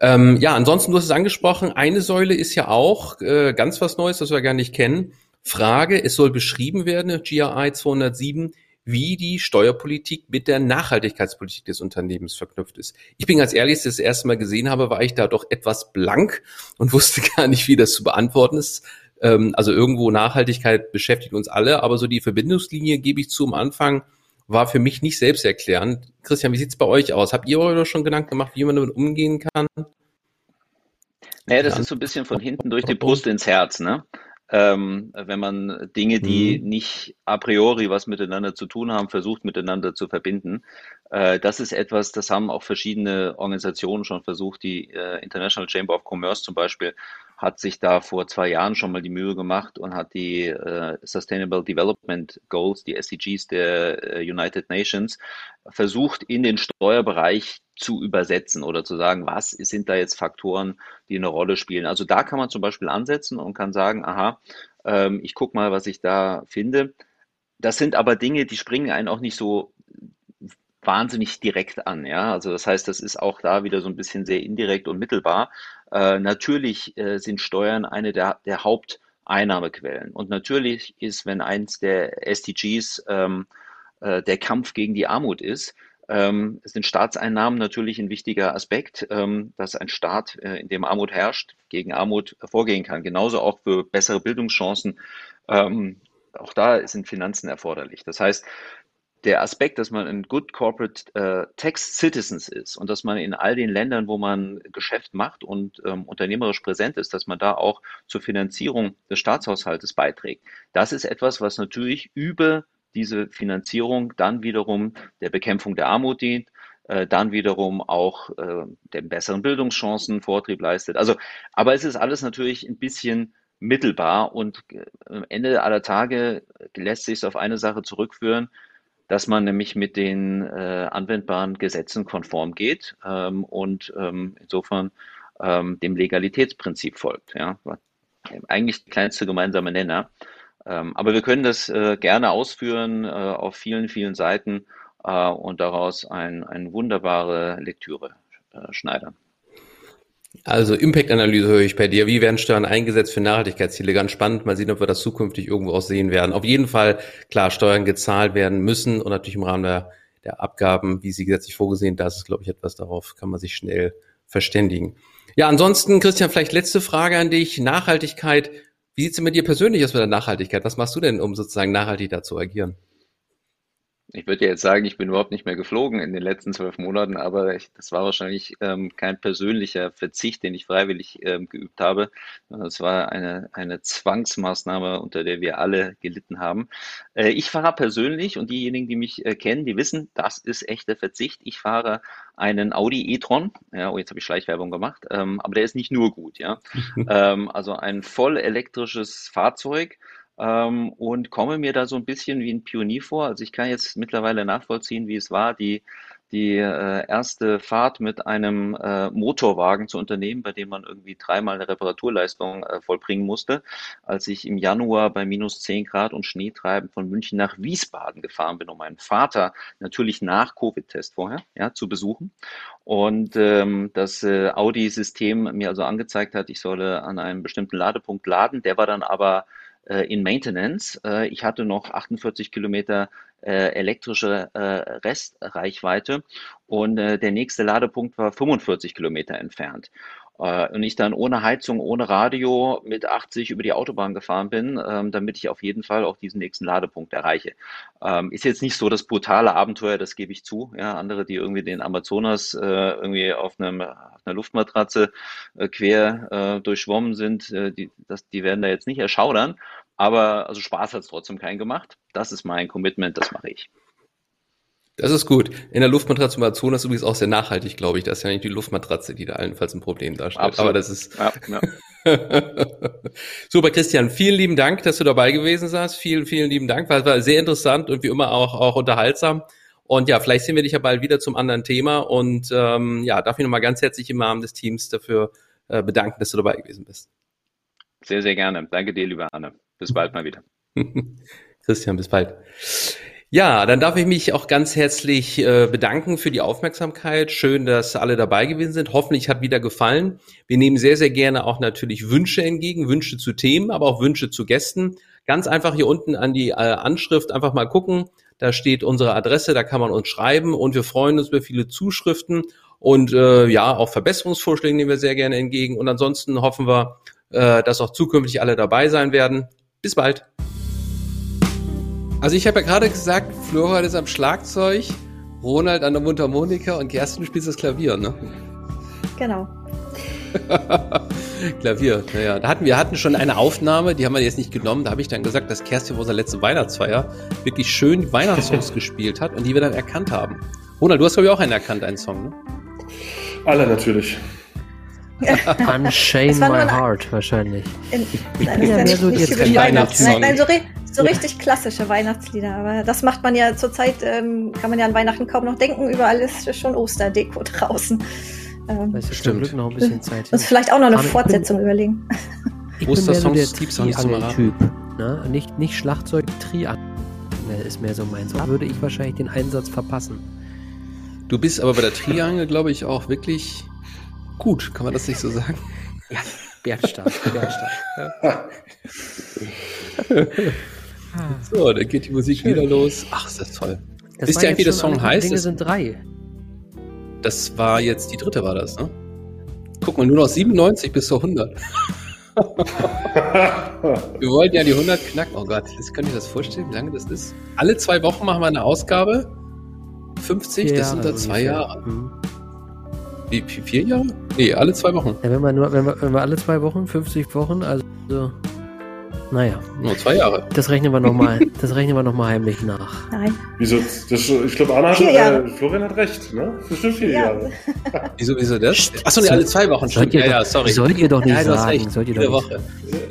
Speaker 2: Ähm, ja, ansonsten, du hast es angesprochen, eine Säule ist ja auch äh, ganz was Neues, das wir gar nicht kennen. Frage, es soll beschrieben werden, GRI 207, wie die Steuerpolitik mit der Nachhaltigkeitspolitik des Unternehmens verknüpft ist. Ich bin ganz ehrlich, als ich das erste Mal gesehen habe, war ich da doch etwas blank und (laughs) wusste gar nicht, wie das zu beantworten ist. Ähm, also irgendwo Nachhaltigkeit beschäftigt uns alle, aber so die Verbindungslinie gebe ich zu am Anfang war für mich nicht selbsterklärend. Christian, wie sieht's bei euch aus? Habt ihr euch schon Gedanken gemacht, wie man damit umgehen kann?
Speaker 6: Naja, das ist so ein bisschen von hinten durch die Brust ins Herz, ne? ähm, wenn man Dinge, die
Speaker 2: Mhm.
Speaker 6: nicht a priori was miteinander zu tun haben, versucht miteinander zu verbinden. Äh, das ist etwas, das haben auch verschiedene Organisationen schon versucht. Die äh, International Chamber of Commerce zum Beispiel hat sich da vor zwei Jahren schon mal die Mühe gemacht und hat die äh, Sustainable Development Goals, die SDGs der äh, United Nations, versucht in den Steuerbereich zu übersetzen oder zu sagen, was sind da jetzt Faktoren, die eine Rolle spielen. Also da kann man zum Beispiel ansetzen und kann sagen, aha, ähm, ich gucke mal, was ich da finde. Das sind aber Dinge, die springen einen auch nicht so wahnsinnig direkt an, ja. Also das heißt, das ist auch da wieder so ein bisschen sehr indirekt und mittelbar. Äh, natürlich äh, sind Steuern eine der, der Haupteinnahmequellen. Und natürlich ist, wenn eins der SDGs ähm, äh, der Kampf gegen die Armut ist, ähm, sind Staatseinnahmen natürlich ein wichtiger Aspekt, ähm, dass ein Staat, äh, in dem Armut herrscht, gegen Armut vorgehen kann. Genauso auch für bessere Bildungschancen. Ähm, auch da sind Finanzen erforderlich. Das heißt, der Aspekt, dass man ein Good Corporate äh, Tax Citizens ist und dass man in all den Ländern, wo man Geschäft macht und ähm, unternehmerisch präsent ist, dass man da auch zur Finanzierung des Staatshaushaltes beiträgt. Das ist etwas, was natürlich über diese Finanzierung dann wiederum der Bekämpfung der Armut dient, äh, dann wiederum auch äh, den besseren Bildungschancen Vortrieb leistet. Also, aber es ist alles natürlich ein bisschen mittelbar und äh, am Ende aller Tage lässt sich es auf eine Sache zurückführen, dass man nämlich mit den äh, anwendbaren Gesetzen konform geht ähm, und ähm, insofern ähm, dem Legalitätsprinzip folgt. Ja? Eigentlich der kleinste gemeinsame Nenner. Ähm, aber wir können das äh, gerne ausführen äh, auf vielen, vielen Seiten äh, und daraus ein, eine wunderbare Lektüre äh, schneidern.
Speaker 2: Also Impact-Analyse höre ich bei dir. Wie werden Steuern eingesetzt für Nachhaltigkeitsziele? Ganz spannend. Mal sehen, ob wir das zukünftig irgendwo auch sehen werden. Auf jeden Fall, klar, Steuern gezahlt werden müssen und natürlich im Rahmen der, der Abgaben, wie sie gesetzlich vorgesehen, das ist, glaube ich, etwas, darauf kann man sich schnell verständigen. Ja, ansonsten, Christian, vielleicht letzte Frage an dich. Nachhaltigkeit. Wie sieht's denn mit dir persönlich aus mit der Nachhaltigkeit? Was machst du denn, um sozusagen nachhaltig da zu agieren?
Speaker 6: Ich würde ja jetzt sagen, ich bin überhaupt nicht mehr geflogen in den letzten zwölf Monaten, aber ich, das war wahrscheinlich ähm, kein persönlicher Verzicht, den ich freiwillig ähm, geübt habe. Es war eine, eine Zwangsmaßnahme, unter der wir alle gelitten haben. Äh, ich fahre persönlich und diejenigen, die mich äh, kennen, die wissen, das ist echter Verzicht. Ich fahre einen Audi e-tron. Ja, oh, jetzt habe ich Schleichwerbung gemacht, ähm, aber der ist nicht nur gut, ja. (laughs) ähm, also ein voll elektrisches Fahrzeug ähm, und komme mir da so ein bisschen wie ein Pionier vor. Also ich kann jetzt mittlerweile nachvollziehen, wie es war, die, die äh, erste Fahrt mit einem äh, Motorwagen zu unternehmen, bei dem man irgendwie dreimal eine Reparaturleistung äh, vollbringen musste, als ich im Januar bei minus 10 Grad und Schneetreiben von München nach Wiesbaden gefahren bin, um meinen Vater natürlich nach Covid-Test vorher ja, zu besuchen. Und ähm, das äh, Audi-System mir also angezeigt hat, ich solle an einem bestimmten Ladepunkt laden. Der war dann aber in Maintenance. Äh, ich hatte noch 48 Kilometer äh, elektrische Restreichweite und der nächste Ladepunkt war 45 Kilometer entfernt. Und ich dann ohne Heizung, ohne Radio mit 80 über die Autobahn gefahren bin, ähm, damit ich auf jeden Fall auch diesen nächsten Ladepunkt erreiche. Ähm, ist jetzt nicht so das brutale Abenteuer, das gebe ich zu. Ja, andere, die irgendwie den Amazonas äh, irgendwie auf, einem, auf einer Luftmatratze äh, quer äh, durchschwommen sind, äh, die, das, die werden da jetzt nicht erschaudern. Aber also Spaß hat es trotzdem keinen gemacht. Das ist mein Commitment, das mache ich.
Speaker 2: Das ist gut. In der Luftmatratze Amazonas ist übrigens auch sehr nachhaltig, glaube ich. Das ist ja nicht die Luftmatratze, die da allenfalls ein Problem darstellt.
Speaker 6: Absolut.
Speaker 2: Aber das ist.
Speaker 6: Ja, ja. (laughs)
Speaker 2: Super, Christian. Vielen lieben Dank, dass du dabei gewesen warst. Vielen, vielen lieben Dank. War, war sehr interessant und wie immer auch, auch unterhaltsam. Und ja, vielleicht sehen wir dich ja bald wieder zum anderen Thema. Und ähm, ja, darf ich nochmal ganz herzlich im Namen des Teams dafür äh, bedanken, dass du dabei gewesen bist.
Speaker 6: Sehr, sehr gerne. Danke dir, lieber Anne. Bis bald mal wieder. (laughs)
Speaker 2: Christian, bis bald. Ja, dann darf ich mich auch ganz herzlich äh, bedanken für die Aufmerksamkeit. Schön, dass alle dabei gewesen sind. Hoffentlich hat wieder gefallen. Wir nehmen sehr, sehr gerne auch natürlich Wünsche entgegen, Wünsche zu Themen, aber auch Wünsche zu Gästen. Ganz einfach hier unten an die äh, Anschrift einfach mal gucken. Da steht unsere Adresse, da kann man uns schreiben und wir freuen uns über viele Zuschriften und äh, ja, auch Verbesserungsvorschläge nehmen wir sehr gerne entgegen. Und ansonsten hoffen wir, äh, dass auch zukünftig alle dabei sein werden. Bis bald. Also ich habe ja gerade gesagt, Florian ist am Schlagzeug, Ronald an der Mundharmonika und Kerstin spielt das Klavier, ne?
Speaker 3: Genau. (laughs)
Speaker 2: Klavier, naja. Da hatten wir hatten schon eine Aufnahme, die haben wir jetzt nicht genommen. Da habe ich dann gesagt, dass Kerstin vor unserer letzten Weihnachtsfeier wirklich schön Weihnachtssongs (laughs) gespielt hat und die wir dann erkannt haben. Ronald, du hast glaube ich auch einen erkannt, einen Song, ne?
Speaker 4: Alle natürlich. (laughs)
Speaker 3: War nur
Speaker 5: My Heart wahrscheinlich.
Speaker 3: In,
Speaker 5: Ich
Speaker 3: nein,
Speaker 5: bin ja mehr so
Speaker 3: Weihnachts-
Speaker 2: Weihnachtssong.
Speaker 3: Nein, nein, so, ri- so richtig klassische Weihnachtslieder. Aber das macht man ja zurzeit, ähm, kann man ja an Weihnachten kaum noch denken. Überall ist schon Osterdeko (laughs) draußen. Ähm,
Speaker 5: Da ist ja zum
Speaker 2: Stimmt.
Speaker 5: Glück noch ein bisschen Zeit.
Speaker 3: uns vielleicht auch noch eine
Speaker 5: Aber ich bin-
Speaker 3: Fortsetzung überlegen.
Speaker 5: Ich bin mehr so
Speaker 2: Ostersongs
Speaker 5: der
Speaker 2: zum
Speaker 5: Triangel-Typ. Ne? Nicht, nicht Schlagzeug, Triangel ist mehr so meins. Da würde ich wahrscheinlich den Einsatz verpassen.
Speaker 2: Du bist aber bei der Triangel, glaube ich, auch wirklich gut. Kann man das nicht so sagen?
Speaker 5: Bergstark, Bergstark. (laughs) (laughs)
Speaker 2: So, dann geht die Musik
Speaker 5: Schön.
Speaker 2: wieder los. Ach, ist das toll.
Speaker 5: Das
Speaker 2: Wisst ihr eigentlich, wie der Song heißt?
Speaker 5: Dinge
Speaker 2: Das-
Speaker 5: sind drei.
Speaker 2: Das war jetzt die dritte, war das, ne? Guck mal, nur noch 97 bis zur 100. (laughs) Wir wollten ja die 100 knacken. Oh Gott, jetzt könnt ihr das vorstellen, wie lange das ist? Alle zwei Wochen machen wir eine Ausgabe. 50,
Speaker 5: Vier
Speaker 2: das sind
Speaker 5: Jahre
Speaker 2: da zwei. Jahre.
Speaker 5: Mhm.
Speaker 2: Wie, wie, vier Jahre? Nee, alle zwei Wochen.
Speaker 5: Ja, wenn wir nur, wenn wir, wenn wir alle zwei Wochen, 50 Wochen, also, naja,
Speaker 2: Nur zwei Jahre.
Speaker 5: das rechnen wir nochmal, das rechnen wir noch mal heimlich nach.
Speaker 3: Nein.
Speaker 4: Wieso? Das, ich glaube, Anna hat, äh, Florian hat recht, ne? Das sind vier
Speaker 3: Ja.
Speaker 4: Jahre. (laughs)
Speaker 2: Wieso, wieso das? Achso, nee, alle zwei Wochen.
Speaker 5: Ihr
Speaker 2: Ja,
Speaker 5: doch-
Speaker 2: ja, sorry.
Speaker 5: sollt ihr doch nicht
Speaker 2: ja,
Speaker 5: sagen,
Speaker 2: recht.
Speaker 5: sollt ihr
Speaker 2: Jede
Speaker 5: doch nicht.
Speaker 2: Woche.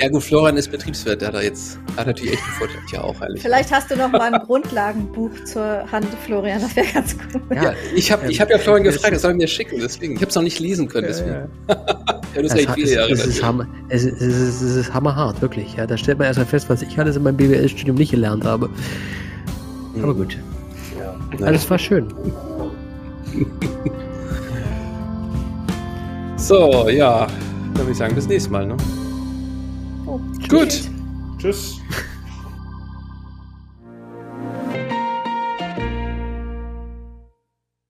Speaker 2: Ja gut, Florian ist Betriebswirt, der hat er jetzt, hat natürlich echt einen Vorteil. Ja, auch ehrlich.
Speaker 3: Vielleicht hast du noch mal ein Grundlagenbuch zur Hand, Florian. Das wäre ganz gut.
Speaker 2: Ja, ich habe ich hab ja Florian gefragt, er soll mir schicken, deswegen. Ich habe es noch nicht lesen können, deswegen. Ja, (laughs) das ist
Speaker 5: Es,
Speaker 2: echt viele
Speaker 5: es,
Speaker 2: Jahre.
Speaker 5: es, ist hammer, es, ist- es, ist, es ist hammerhart, wirklich. Ja, da stellt man erstmal fest, was ich alles in meinem BWL-Studium nicht gelernt habe. Aber gut,
Speaker 2: Ja.
Speaker 5: alles war schön. (laughs)
Speaker 2: So, ja. Dann würde ich sagen, bis nächstes Mal, ne?
Speaker 3: Oh,
Speaker 2: Gut.
Speaker 4: Tschüss.